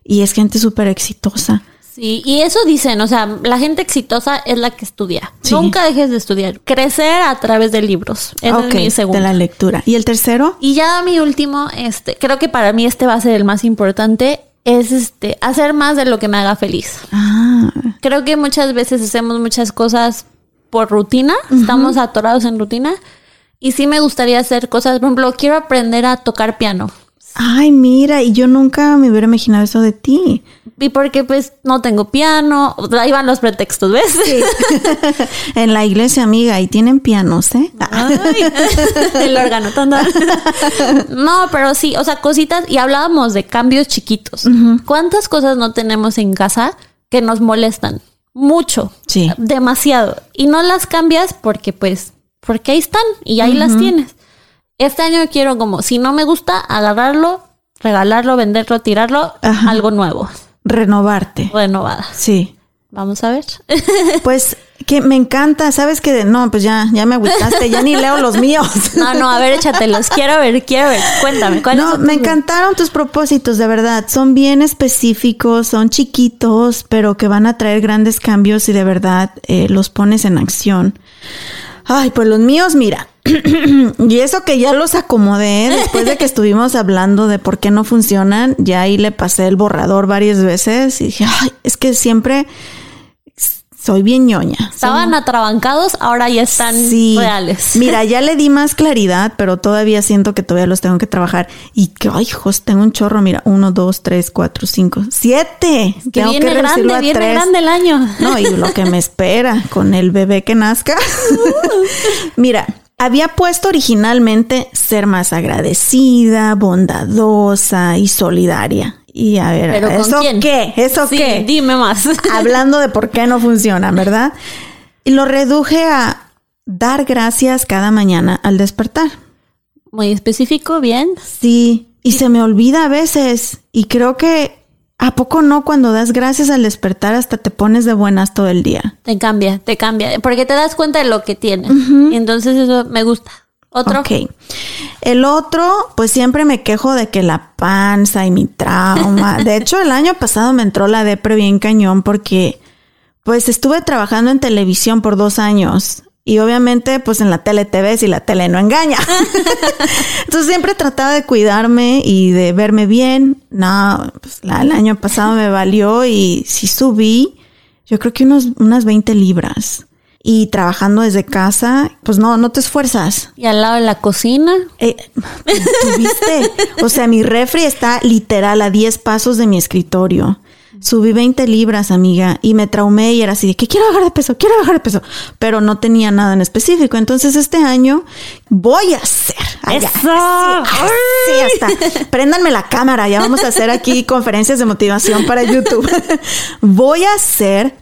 Y es gente súper exitosa. Sí, y eso dicen, o sea, la gente exitosa es la que estudia. Sí. Nunca dejes de estudiar. Crecer a través de libros. Ese es mi segundo. de la lectura. ¿Y el tercero? Y ya mi último, este, creo que para mí este va a ser el más importante, es este, hacer más de lo que me haga feliz. Ah, Creo que muchas veces hacemos muchas cosas por rutina, estamos atorados en rutina. Y sí me gustaría hacer cosas, por ejemplo, quiero aprender a tocar piano. Ay, mira, y yo nunca me hubiera imaginado eso de ti. Y porque pues no tengo piano, ahí van los pretextos, ¿ves? [laughs] en la iglesia, amiga, y tienen pianos, ¿eh? Ay, [laughs] el órgano. No, pero sí, o sea, cositas. Y hablábamos de cambios chiquitos. ¿Cuántas cosas no tenemos en casa que nos molestan? Mucho. Sí. Demasiado. Y no las cambias porque, pues, porque ahí están y ahí las tienes. Este año quiero como, si no me gusta, agarrarlo, regalarlo, venderlo, tirarlo, Ajá. algo nuevo, Renovarte. renovada. Sí. Vamos a ver. [laughs] Pues que me encanta, sabes que no, pues ya, ya me agüitaste, ya ni leo los míos. [laughs] No, no, a ver, échatelos. Quiero ver, quiero ver. Cuéntame, ¿cuáles No, me encantaron tus propósitos, de verdad. Son bien específicos, son chiquitos, pero que van a traer grandes cambios y de verdad eh, los pones en acción. Ay, pues los míos, mira. [clears throat] y eso que ya los acomodé después de que [laughs] estuvimos hablando de por qué no funcionan, ya ahí le pasé el borrador varias veces y dije, ay, es que siempre soy bien ñoña. Estaban atrabancados, ahora ya están Sí. reales. [laughs] Mira, ya le di más claridad, pero todavía siento que todavía los tengo que trabajar. Y que, ay, hijos, tengo un chorro. Mira, uno, dos, tres, cuatro, cinco, siete. que Tengo viene reducirlo grande, a viene tres. grande el año. No, y lo que me espera con el bebé que nazca. [laughs] Mira, había puesto originalmente ser más agradecida, bondadosa y solidaria. Y a ver, Pero ¿con ¿eso quién? qué? ¿Eso Sí, qué? Dime más. [laughs] hablando de por qué no funciona, ¿verdad? Y lo reduje a dar gracias cada mañana al despertar. Muy específico, bien. Sí, y se me olvida a veces. Y creo que a poco no cuando das gracias al despertar hasta te pones de buenas todo el día. Te cambia, te cambia. Porque te das cuenta de lo que tienes. Y entonces eso me gusta. Otro. Ok. El otro, pues siempre me quejo de que la panza y mi trauma. De [laughs] hecho, el año pasado me entró la depre bien cañón porque Pues estuve trabajando en televisión por dos años. Y obviamente, pues en la tele te ves y la tele no engaña. [laughs] Entonces siempre trataba de cuidarme y de verme bien. No, pues la- el año pasado me valió y sí subí, yo creo que unos, unas 20 libras. Y trabajando desde casa, pues no, no te esfuerzas. Y al lado de la cocina. Eh. O sea, mi refri está literal a 10 pasos de mi escritorio. Subí 20 libras, amiga, y me traumé y era así de que quiero bajar de peso, quiero bajar de peso, pero no tenía nada en específico. Entonces este año voy a hacer. Ya, ¡Eso! así, así hasta. Préndanme la cámara, ya vamos a hacer aquí [laughs] conferencias de motivación para YouTube. [laughs] voy a hacer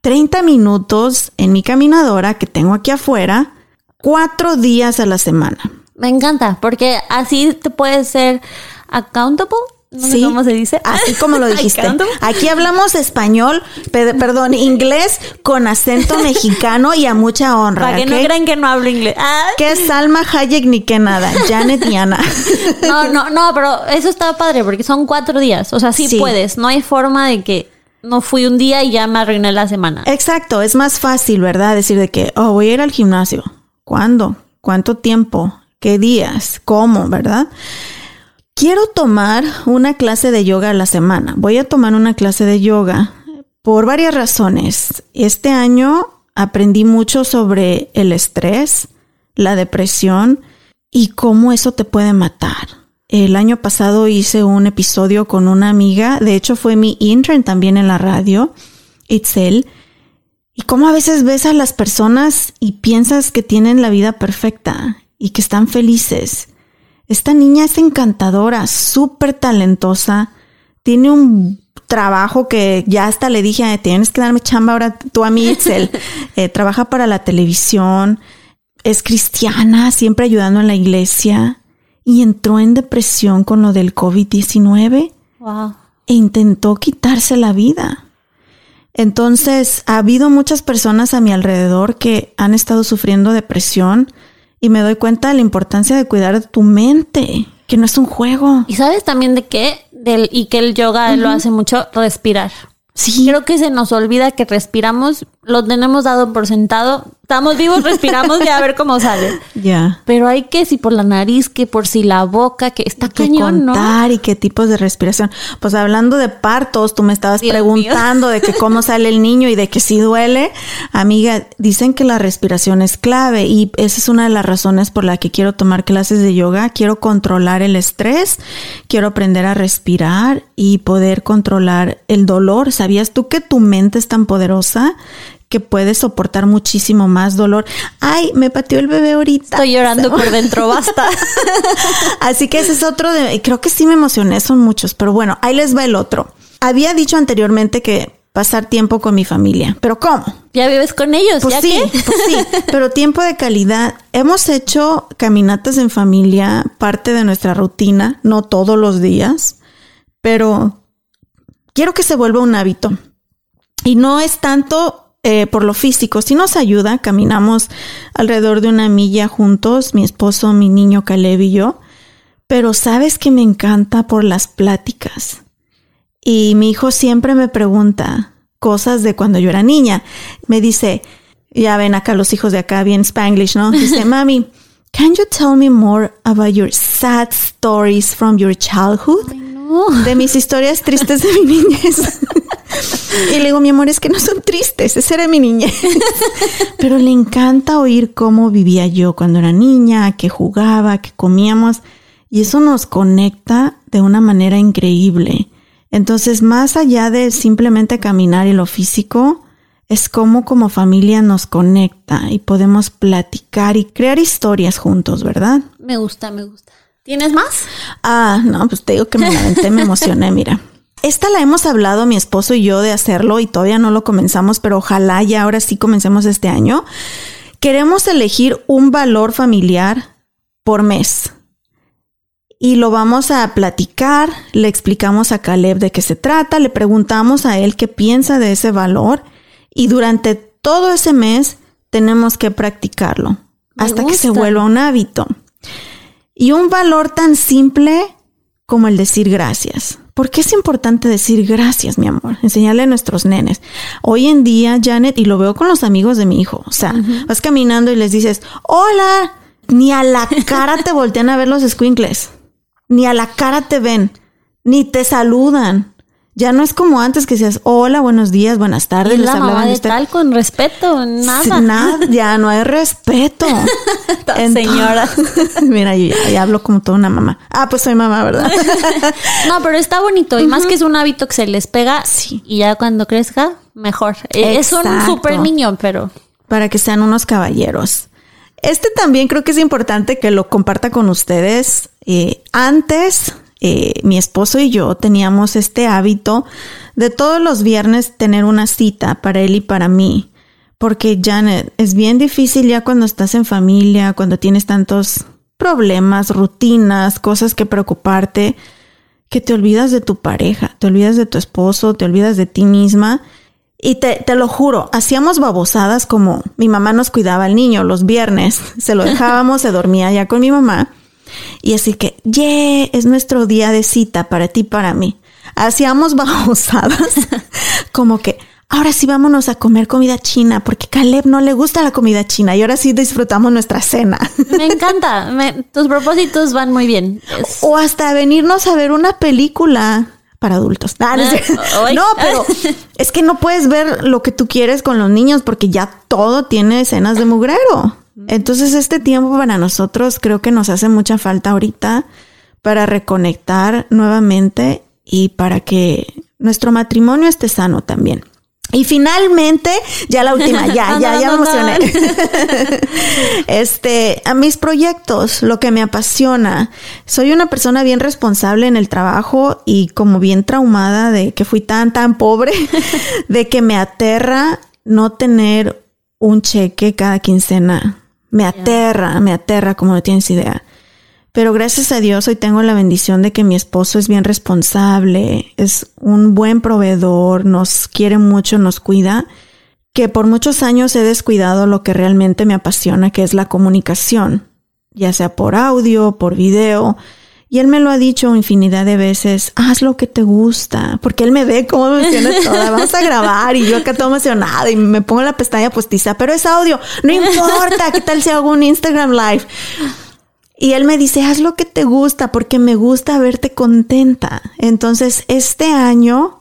30 minutos en mi caminadora que tengo aquí afuera, cuatro días a la semana. Me encanta, porque así te puedes ser accountable. No sé Sí, cómo se dice. Así como lo [laughs] dijiste. Aquí hablamos español, pe- perdón, inglés con acento [laughs] mexicano y a mucha honra. Para que no crean que no hablo inglés. Ah, que Salma Hayek ni que nada, Janet y Ana. [laughs] No, no, no, pero eso está padre porque son cuatro días. O sea, sí, Sí. puedes. No hay forma de que no fui un día y ya me arruiné la semana. Exacto, es más fácil, ¿verdad? Decir de que, oh, voy a ir al gimnasio. ¿Cuándo? ¿Cuánto tiempo? ¿Qué días? ¿Cómo? ¿Verdad? Quiero tomar una clase de yoga a la semana. Voy a tomar una clase de yoga por varias razones. Este año aprendí mucho sobre el estrés, la depresión y cómo eso te puede matar. El año pasado hice un episodio con una amiga, de hecho fue mi intern también en la radio, Itzel, y cómo a veces ves a las personas y piensas que tienen la vida perfecta y que están felices. Esta niña es encantadora, súper talentosa, tiene un trabajo que ya hasta le dije, "Ay, tienes que darme chamba ahora tú a mí, Itzel. [laughs] Eh, trabaja para la televisión, es cristiana, siempre ayudando en la iglesia y entró en depresión con lo del COVID-19 Wow. e intentó quitarse la vida. Entonces, ha habido muchas personas a mi alrededor que han estado sufriendo depresión y me doy cuenta de la importancia de cuidar de tu mente, que no es un juego. ¿Y sabes también de qué? Del, y que el yoga lo hace mucho, respirar. Sí, Creo que se nos olvida que respiramos, lo tenemos dado por sentado. Estamos vivos, respiramos y a ver cómo sale. [laughs] ya. Pero hay que si por la nariz, que por si la boca, que está qué cañón, ¿no? contar y qué tipos de respiración. Pues hablando de partos, tú me estabas Dios preguntando de que cómo sale el niño y de que sí duele. Amiga, dicen que la respiración es clave y esa es una de las razones por la que quiero tomar clases de yoga. Quiero controlar el estrés, quiero aprender a respirar y poder controlar el dolor. ¿Sabías tú que tu mente es tan poderosa? Que puede soportar muchísimo más dolor. Ay, me pateó el bebé ahorita. Estoy llorando por [laughs] dentro, basta. Así que ese es otro de, creo que sí me emocioné, son muchos, pero bueno, ahí les va el otro. Había dicho anteriormente que pasar tiempo con mi familia, pero ¿cómo? ya vives con ellos, Pues ¿ya sí, qué? pues sí, [laughs] pero tiempo de calidad. Hemos hecho caminatas en familia, parte de nuestra rutina, no todos los días, pero quiero que se vuelva un hábito. Y no es tanto eh, por lo físico, si nos ayuda, caminamos alrededor de una milla juntos, mi esposo, mi niño Caleb y yo, pero sabes que me encanta por las pláticas. Y mi hijo siempre me pregunta cosas de cuando yo era niña. Me dice, ya ven acá los hijos de acá, bien spanglish, ¿no? Dice, [laughs] mami, can you tell me more about your sad stories from your childhood? De mis historias tristes de mi niñez. [laughs] y le digo, mi amor, es que no son tristes, esa era mi niñez. [laughs] Pero le encanta oír cómo vivía yo cuando era niña, que jugaba, que comíamos. Y eso nos conecta de una manera increíble. Entonces, más allá de simplemente caminar y lo físico, es como como familia nos conecta y podemos platicar y crear historias juntos, ¿verdad? Me gusta, me gusta. ¿Tienes más? Ah, no, pues te digo que me lamenté, me emocioné, mira. Esta la hemos hablado mi esposo y yo de hacerlo y todavía no lo comenzamos, pero ojalá ya ahora sí comencemos este año. Queremos elegir un valor familiar por mes. Y lo vamos a platicar, le explicamos a Caleb de qué se trata, le preguntamos a él qué piensa de ese valor y durante todo ese mes tenemos que practicarlo Me hasta que se vuelva un hábito. Y un valor tan simple como el decir gracias. ¿Por qué es importante decir gracias, mi amor? Enseñarle a nuestros nenes. Hoy en día, Janet, y lo veo con los amigos de mi hijo, o sea, vas caminando y les dices, hola, ni a la cara te voltean a ver los squinkles, ni a la cara te ven, ni te saludan. Ya no es como antes que decías, hola, buenos días, buenas tardes, Es les la mamá de usted. tal con respeto, nada. Ya no hay respeto. [laughs] Señora. [laughs] Mira, yo ya, ya hablo como toda una mamá. Ah, pues soy mamá, ¿verdad? [laughs] No, pero está bonito y más que es un hábito que se les pega Sí. y ya cuando crezca, mejor. Eh, Es un super niño, pero Para que sean unos caballeros. Este también creo que es importante que lo comparta con ustedes. Eh, antes, eh, mi esposo y yo teníamos este hábito de todos los viernes tener una cita para él y para mí. Porque Janet, es bien difícil ya cuando estás en familia, cuando tienes tantos problemas, rutinas, cosas que preocuparte, que te olvidas de tu pareja, te olvidas de tu esposo, te olvidas de ti misma. Y te, te lo juro, hacíamos babosadas como mi mamá nos cuidaba al niño los viernes, se lo [laughs] dejábamos, se dormía ya con mi mamá. Y así que, yeah, es nuestro día de cita para ti, y para mí. Hacíamos [laughs] babosadas como que, ahora sí vámonos a comer comida china, porque Caleb no le gusta la comida china y ahora sí disfrutamos nuestra cena. me [laughs] encanta. Me- tus propósitos van muy bien. Es- O hasta venirnos a ver una película para adultos. Ah, no, Ah. No, pero [laughs] es que no puedes ver lo que tú quieres con los niños porque ya todo tiene escenas de mugrero. Entonces este tiempo para nosotros creo que nos hace mucha falta ahorita para reconectar nuevamente y para que nuestro matrimonio esté sano también. Y finalmente, ya la última, ya, [laughs] ya, ya me emocioné. [laughs] Este, a mis proyectos, lo que me apasiona. Soy una persona bien responsable en el trabajo y como bien traumada de que fui tan, tan pobre, [laughs] de que me aterra no tener un cheque cada quincena. Me aterra, me aterra como no tienes idea. Pero gracias a Dios hoy tengo la bendición de que mi esposo es bien responsable, es un buen proveedor, nos quiere mucho, nos cuida, que por muchos años he descuidado lo que realmente me apasiona, que es la comunicación, ya sea por audio, por video. Y él me lo ha dicho infinidad de veces, haz lo que te gusta, porque él me ve cómo me emociona toda, [laughs] vamos a grabar y yo acá todo emocionada y me pongo la pestaña postiza, pero es audio, no importa, ¿qué tal si hago un Instagram live? Y él me dice, haz lo que te gusta porque me gusta verte contenta. Entonces, este año,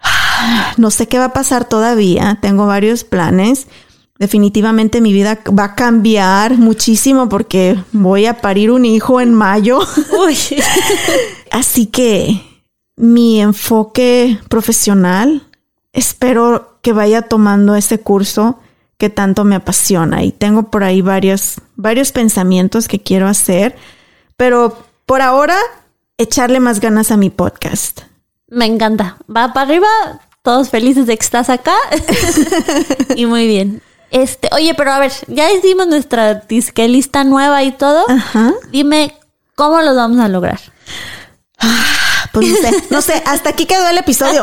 [sighs] no sé qué va a pasar todavía, tengo varios planes. Definitivamente mi vida va a cambiar muchísimo porque voy a parir un hijo en mayo. Uy. [laughs] Así que mi enfoque profesional, espero que vaya tomando ese curso que tanto me apasiona y tengo por ahí varios, varios pensamientos que quiero hacer, pero por ahora echarle más ganas a mi podcast. Me encanta. Va para arriba, todos felices de que estás acá. [laughs] [laughs] y muy bien. Este, oye, pero a ver, ya hicimos nuestra disque lista nueva y todo. Ajá. Dime cómo lo vamos a lograr. Pues no sé, no sé, hasta aquí quedó el episodio.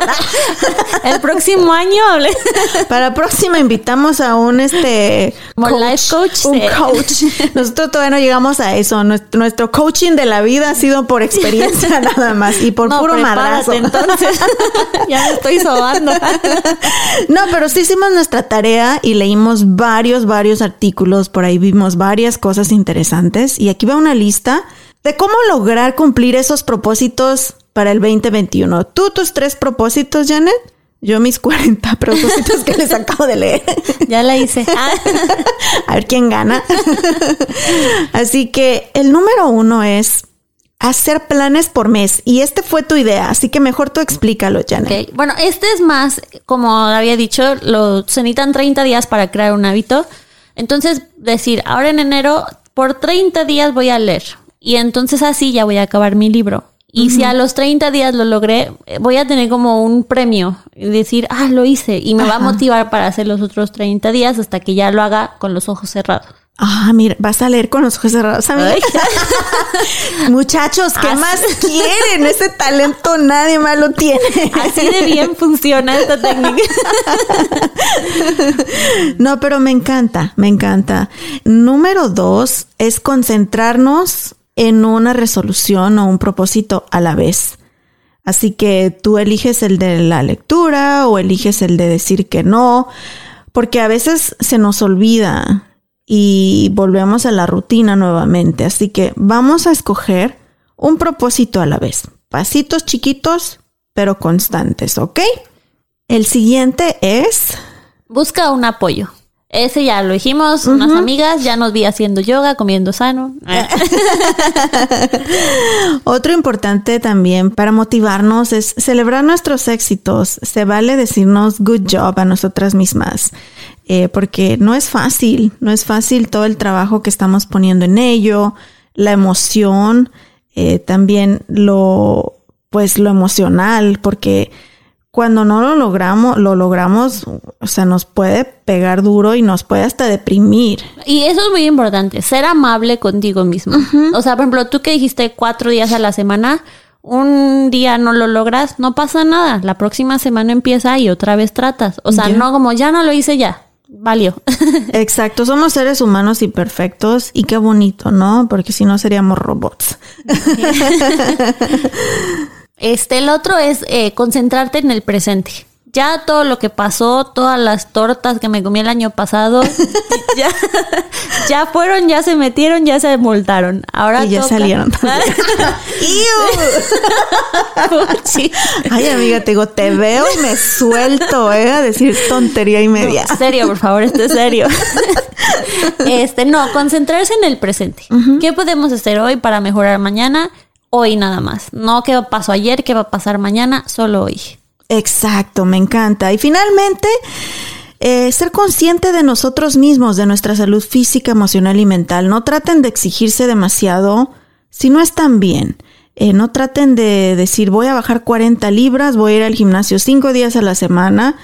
[laughs] El próximo año [laughs] Para la próxima invitamos a un este Como life coach, un sí. coach. [laughs] Nosotros todavía no llegamos a eso. Nuestro, nuestro coaching de la vida ha sido por experiencia nada más y por No, puro madrazo. entonces. ya me estoy sobando. No, pero sí hicimos nuestra tarea y leímos varios, varios artículos. Por ahí vimos varias cosas interesantes. Y aquí va una lista de cómo lograr cumplir esos propósitos para el 2021. Tú tus tres propósitos, Janet. Yo mis 40 [laughs] propósitos que les acabo de leer. [laughs] ya la hice. Ah, [laughs] A ver quién gana. Así que el número uno es hacer planes por mes. Y este fue tu idea, así que mejor tú explícalo, Janet. Bueno, este es más, como había dicho, lo, se necesitan 30 días para crear un hábito. Entonces, decir, ahora en enero, por 30 días voy a leer. Y entonces así ya voy a acabar mi libro. Y si a los 30 días lo logré, eh, voy a tener como un premio. Y decir, ah, lo hice. Y me va a motivar para hacer los otros 30 días hasta que ya lo haga con los ojos cerrados. Ah, mira, vas a leer con los ojos cerrados, amiga. [laughs] Muchachos, ¿qué Así- más quieren? Ese talento nadie más lo tiene. Así de bien funciona esta técnica. [laughs] No, pero me encanta, me encanta. Número dos es concentrarnos en una resolución o un propósito a la vez. Así que tú eliges el de la lectura o eliges el de decir que no, porque a veces se nos olvida y volvemos a la rutina nuevamente. Así que vamos a escoger un propósito a la vez. Pasitos chiquitos, pero constantes, ¿ok? El siguiente es... Busca un apoyo. Ese ya lo dijimos, unas amigas, ya nos vi haciendo yoga, comiendo sano. [laughs] Otro importante también para motivarnos es celebrar nuestros éxitos. Se vale decirnos good job a nosotras mismas, eh, porque no es fácil, no es fácil todo el trabajo que estamos poniendo en ello, la emoción, eh, también lo, pues lo emocional, porque cuando no lo logramos, lo logramos, o sea, nos puede pegar duro y nos puede hasta deprimir. Y eso es muy importante, ser amable contigo mismo. O sea, por ejemplo, tú que dijiste cuatro días a la semana, un día no lo logras, no pasa nada. La próxima semana empieza y otra vez tratas. O sea, no como ya no lo hice ya. Valió. [laughs] Exacto, somos seres humanos imperfectos y qué bonito, ¿no? Porque si no seríamos robots. [laughs] Este, el otro es eh, concentrarte en el presente. Ya todo lo que pasó, todas las tortas que me comí el año pasado, [laughs] ya, [laughs] ya fueron, ya se metieron, ya se multaron. Ahora y ya toca- salieron. [laughs] Ay, amiga, te digo, te veo y me suelto, ¿eh? A decir tontería y media. Serio, por favor, esto es serio. Este, no, concentrarse en el presente. ¿Qué podemos hacer hoy para mejorar mañana? Hoy nada más. No qué pasó ayer, qué va a pasar mañana, solo hoy. Exacto, me encanta. Y finalmente, eh, ser consciente de nosotros mismos, de nuestra salud física, emocional y mental. No traten de exigirse demasiado si no están bien. Eh, no traten de decir voy a bajar 40 libras, voy a ir al gimnasio cinco días a la semana.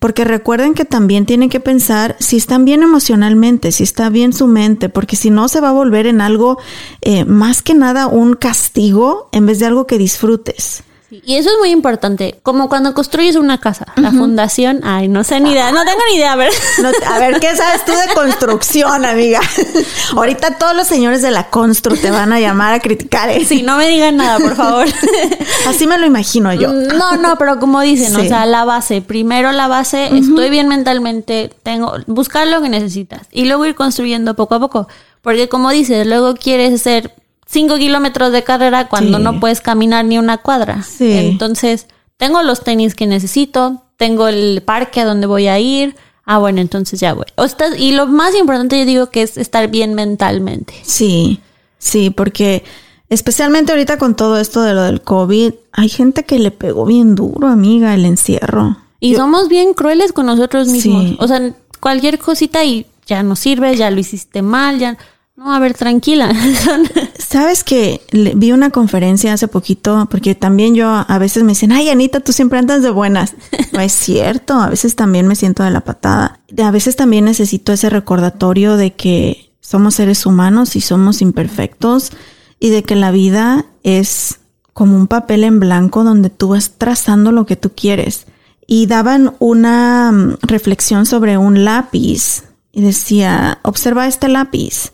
Porque recuerden que también tienen que pensar si están bien emocionalmente, si está bien su mente, porque si no se va a volver en algo eh, más que nada un castigo en vez de algo que disfrutes. Y eso es muy importante. Como cuando construyes una casa, la fundación, ay, no sé ni idea, no tengo ni idea, a ver. No, a ver, ¿qué sabes tú de construcción, amiga? [laughs] Ahorita todos los señores de la constru te van a llamar a criticar. ¿eh? Sí, no me digan nada, por favor. [laughs] Así me lo imagino yo. No, no, pero como dicen, Sí. o sea, la base, primero la base, estoy bien mentalmente, tengo, buscar lo que necesitas y luego ir construyendo poco a poco. Porque como dices, luego quieres hacer cinco kilómetros de carrera cuando Sí. no puedes caminar ni una cuadra. Sí. Entonces, tengo los tenis que necesito, tengo el parque a donde voy a ir. Ah, bueno, entonces ya voy. O estás- y lo más importante yo digo que es estar bien mentalmente. Sí, sí, porque especialmente ahorita con todo esto de lo del COVID, hay gente que le pegó bien duro, amiga, el encierro. Y somos bien crueles con nosotros mismos. Sí. O sea, cualquier cosita y ya no sirve, ya lo hiciste mal, ya. No, a ver, tranquila. [laughs] Sabes que vi una conferencia hace poquito, porque también yo a veces me dicen, ay, Anita, tú siempre andas de buenas. [laughs] No es cierto, a veces también me siento de la patada. A veces también necesito ese recordatorio de que somos seres humanos y somos imperfectos y de que la vida es como un papel en blanco donde tú vas trazando lo que tú quieres. Y daban una mm, reflexión sobre un lápiz y decía, observa este lápiz.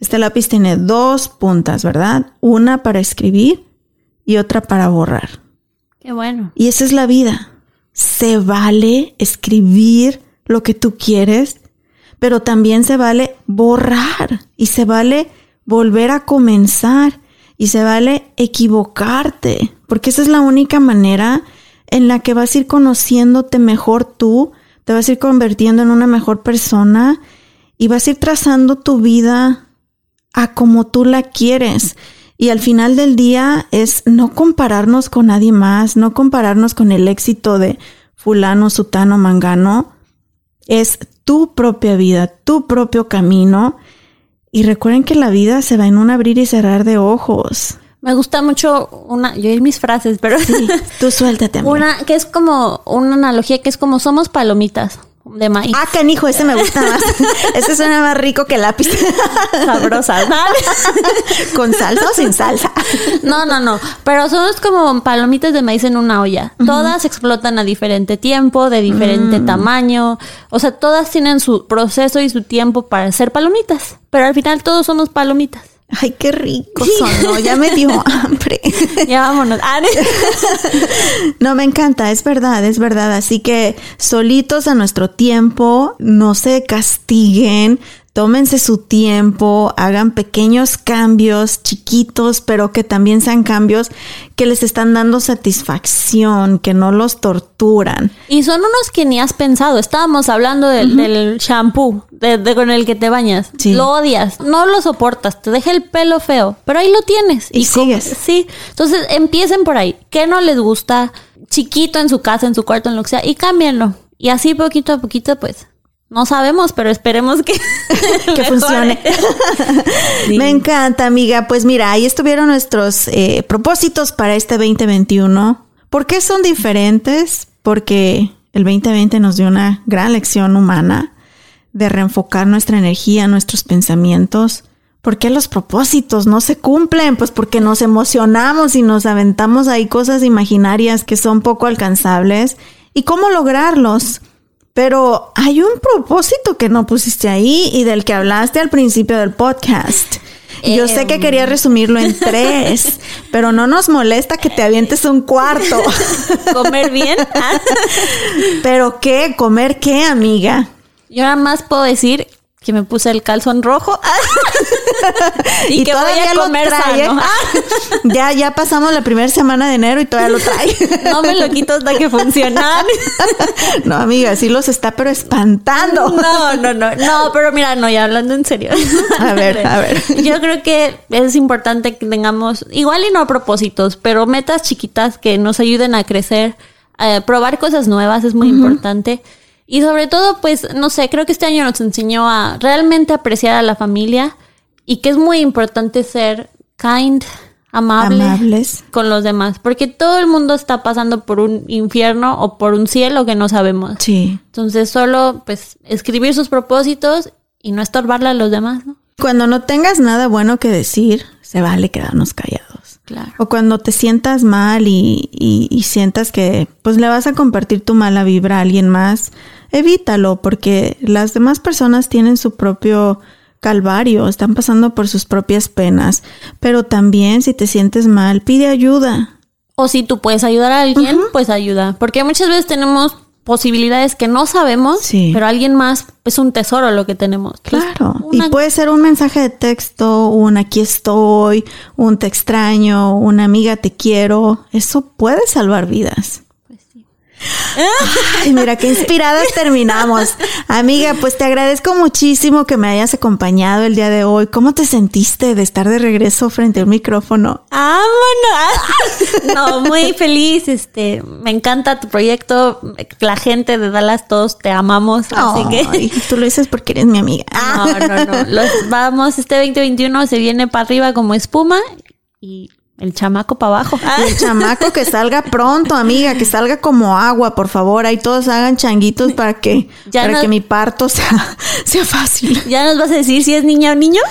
Este lápiz tiene dos puntas, ¿verdad? Una para escribir y otra para borrar. Qué bueno. Y esa es la vida. Se vale escribir lo que tú quieres, pero también se vale borrar y se vale volver a comenzar y se vale equivocarte, porque esa es la única manera en la que vas a ir conociéndote mejor tú, te vas a ir convirtiendo en una mejor persona y vas a ir trazando tu vida a como tú la quieres. Y al final del día es no compararnos con nadie más, no compararnos con el éxito de fulano, sutano, mangano. Es tu propia vida, tu propio camino. Y recuerden que la vida se va en un abrir y cerrar de ojos. Me gusta mucho una, yo y mis frases, pero Sí, tú suéltate, amiga. [laughs] una que es como una analogía que es como somos palomitas de maíz. Ah, canijo, ese me gusta más. [laughs] ese suena más rico que lápiz. sabrosas, [laughs] ¿sabes? ¿Con salsa o sin salsa? No, no, no. Pero son como palomitas de maíz en una olla. Todas explotan a diferente tiempo, de diferente tamaño. O sea, todas tienen su proceso y su tiempo para ser palomitas. Pero al final todos somos palomitas. Ay, qué rico sonó, ya me dio [laughs] hambre. Ya vámonos. Ah, [laughs] No, me encanta, es verdad, es verdad. Así que solitos a nuestro tiempo, no se castiguen, tómense su tiempo, hagan pequeños cambios chiquitos, pero que también sean cambios que les están dando satisfacción, que no los torturan. Y son unos que ni has pensado. Estábamos hablando del, del shampoo de, de- con el que te bañas. Sí. Lo odias, no lo soportas, te deja el pelo feo, pero ahí lo tienes. Y sigues. Sí. Entonces empiecen por ahí. ¿Qué no les gusta? Chiquito en su casa, en su cuarto, en lo que sea, y cámbienlo. Y así poquito a poquito, pues. No sabemos, pero esperemos que, [laughs] funcione. [laughs] Sí. Me encanta, amiga. Pues mira, ahí estuvieron nuestros eh, propósitos para este 2021. ¿Por qué son diferentes? Porque el 2020 nos dio una gran lección humana de reenfocar nuestra energía, nuestros pensamientos. ¿Por qué los propósitos no se cumplen? Pues porque nos emocionamos y nos aventamos ahí cosas imaginarias que son poco alcanzables. ¿Y cómo lograrlos? Pero hay un propósito que no pusiste ahí y del que hablaste al principio del podcast. Yo sé que quería resumirlo en tres, [laughs] pero no nos molesta que te avientes un cuarto. [laughs] Comer bien. Ah. [laughs] ¿Pero qué? ¿Comer qué, amiga? Yo nada más puedo decir que me puse el calzón rojo [laughs] y, que voy todavía a lo comer trae, ¿eh? sano. [laughs] Ya, ya pasamos la primera semana de enero y todavía lo trae. [laughs] No me lo quito hasta que funcionan. No, amiga, sí los está, pero espantando. No, no, no, no, pero mira, no, ya hablando en serio. A ver, a ver. Yo creo que es importante que tengamos, igual y no a propósitos, pero metas chiquitas que nos ayuden a crecer, a probar cosas nuevas es muy importante. Y sobre todo, pues, no sé, creo que este año nos enseñó a realmente apreciar a la familia y que es muy importante ser kind, amable Amables. con los demás, porque todo el mundo está pasando por un infierno o por un cielo que no sabemos. Sí. Entonces, solo pues escribir sus propósitos y no estorbarle a los demás, ¿no? Cuando no tengas nada bueno que decir, se vale quedarnos callados. Claro. O cuando te sientas mal y, y- y sientas que pues le vas a compartir tu mala vibra a alguien más, evítalo porque las demás personas tienen su propio calvario, están pasando por sus propias penas. Pero también si te sientes mal, pide ayuda. O si tú puedes ayudar a alguien, pues ayuda. Porque muchas veces tenemos posibilidades que no sabemos, Sí. pero alguien más es un tesoro lo que tenemos. Claro. una- Y puede ser un mensaje de texto, un aquí estoy, un te extraño, una amiga te quiero. Eso puede salvar vidas. Ay, mira qué inspiradas terminamos. Amiga, pues te agradezco muchísimo que me hayas acompañado el día de hoy. ¿Cómo te sentiste de estar de regreso frente a un micrófono? ¡Vámonos! No, muy feliz. Este, me encanta tu proyecto. La gente de Dallas, todos te amamos. Así que. tú lo dices porque eres mi amiga. No, no, no. Los, vamos, este 2021 se viene para arriba como espuma y el chamaco para abajo. Y el chamaco que salga pronto, amiga, que salga como agua, por favor. Ahí todos hagan changuitos para que, [laughs] Ya para que mi parto [laughs] sea, sea fácil. ¿Ya nos vas a decir si es niña o niño?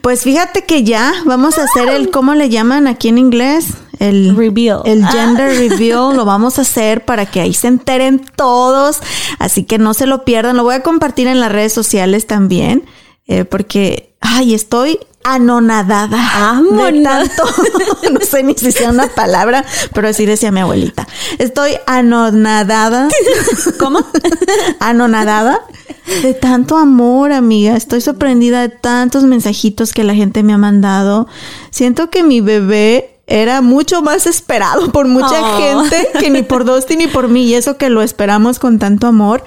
Pues fíjate que ya vamos a hacer el, ¿cómo le llaman aquí en inglés? El Reveal. El Ah. gender reveal lo vamos a hacer para que ahí se enteren todos. Así que no se lo pierdan. Lo voy a compartir en las redes sociales también. eh, porque, ay, estoy anonadada. De tanto, [laughs] no sé ni si sea una palabra, pero así decía mi abuelita. Estoy anonadada. [laughs] ¿Cómo? anonadada de tanto amor, amiga. Estoy sorprendida de tantos mensajitos que la gente me ha mandado. Siento que mi bebé era mucho más esperado por mucha Oh. gente que ni por Dosti ni por mí. Y eso que lo esperamos con tanto amor.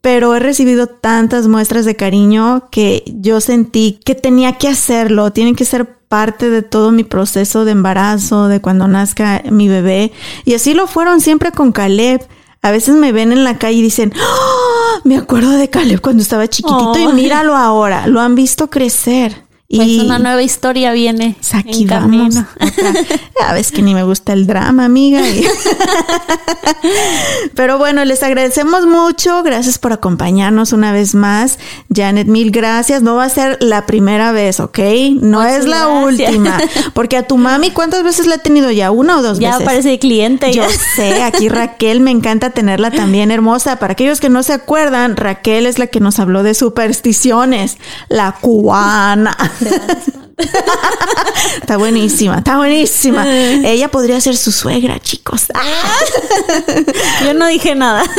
Pero he recibido tantas muestras de cariño que yo sentí que tenía que hacerlo. Tiene que ser parte de todo mi proceso de embarazo, de cuando nazca mi bebé. Y así lo fueron siempre con Caleb. A veces me ven en la calle y dicen, "Ah, me acuerdo de Caleb cuando estaba chiquitito y míralo ahora. Lo han visto crecer. Pues y una nueva historia viene pues aquí en vamos. [laughs] Ya ves que ni me gusta el drama, amiga. [laughs] Pero bueno, les agradecemos mucho. Gracias por acompañarnos una vez más. Janet, mil gracias. No va a ser la primera vez, ¿ok? No Muchas es la gracias. última. [laughs] Porque a tu mami, ¿cuántas veces la he tenido ya? ¿Una o dos Ya veces? aparece cliente. Yo ya. sé, aquí Raquel me encanta tenerla también hermosa. Para aquellos que no se acuerdan, Raquel es la que nos habló de supersticiones, la cubana. [laughs] está buenísima, está buenísima. Ella podría ser su suegra, chicos. [laughs] Yo no dije nada. [laughs]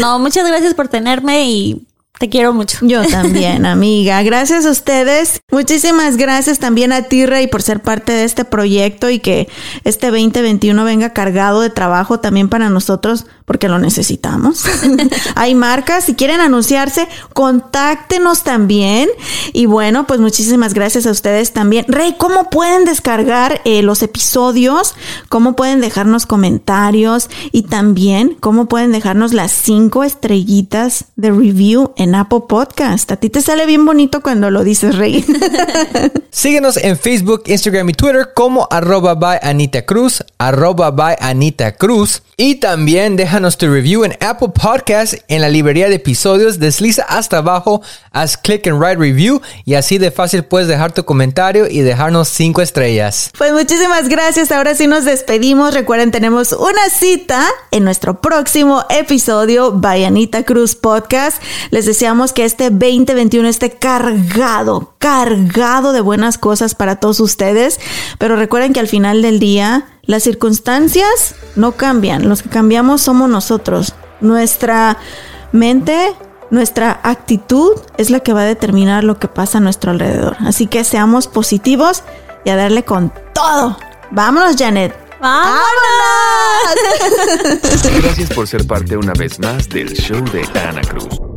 No, muchas gracias por tenerme y te quiero mucho. Yo también, amiga. Gracias a ustedes. Muchísimas gracias también a ti, Rey, por ser parte de este proyecto y que este 2021 venga cargado de trabajo también para nosotros, porque lo necesitamos. [laughs] Hay marcas, si quieren anunciarse, contáctenos también. Y bueno, pues muchísimas gracias a ustedes también. Rey, ¿cómo pueden descargar eh, los episodios? ¿Cómo pueden dejarnos comentarios? Y también, ¿cómo pueden dejarnos las cinco estrellitas de review en Apple Podcast. A ti te sale bien bonito cuando lo dices, Rey. [laughs] Síguenos en Facebook, Instagram y Twitter como arroba by Anita Cruz, arroba by Anita Cruz. Y también déjanos review en Apple Podcast en la librería de episodios. Desliza hasta abajo, haz click and write review y así de fácil puedes dejar tu comentario y dejarnos cinco estrellas. Pues muchísimas gracias. Ahora sí nos despedimos. Recuerden, tenemos una cita en nuestro próximo episodio by Anita Cruz Podcast. Les deseamos que este 2021 esté cargado, cargado de buenas cosas para todos ustedes. Pero recuerden que al final del día las circunstancias no cambian, los que cambiamos somos nosotros. Nuestra mente, nuestra actitud es la que va a determinar lo que pasa a nuestro alrededor. Así que seamos positivos y a darle con todo. Vámonos, Janet. ¡Vámonos! [laughs] Gracias por ser parte una vez más del show de Ana Cruz.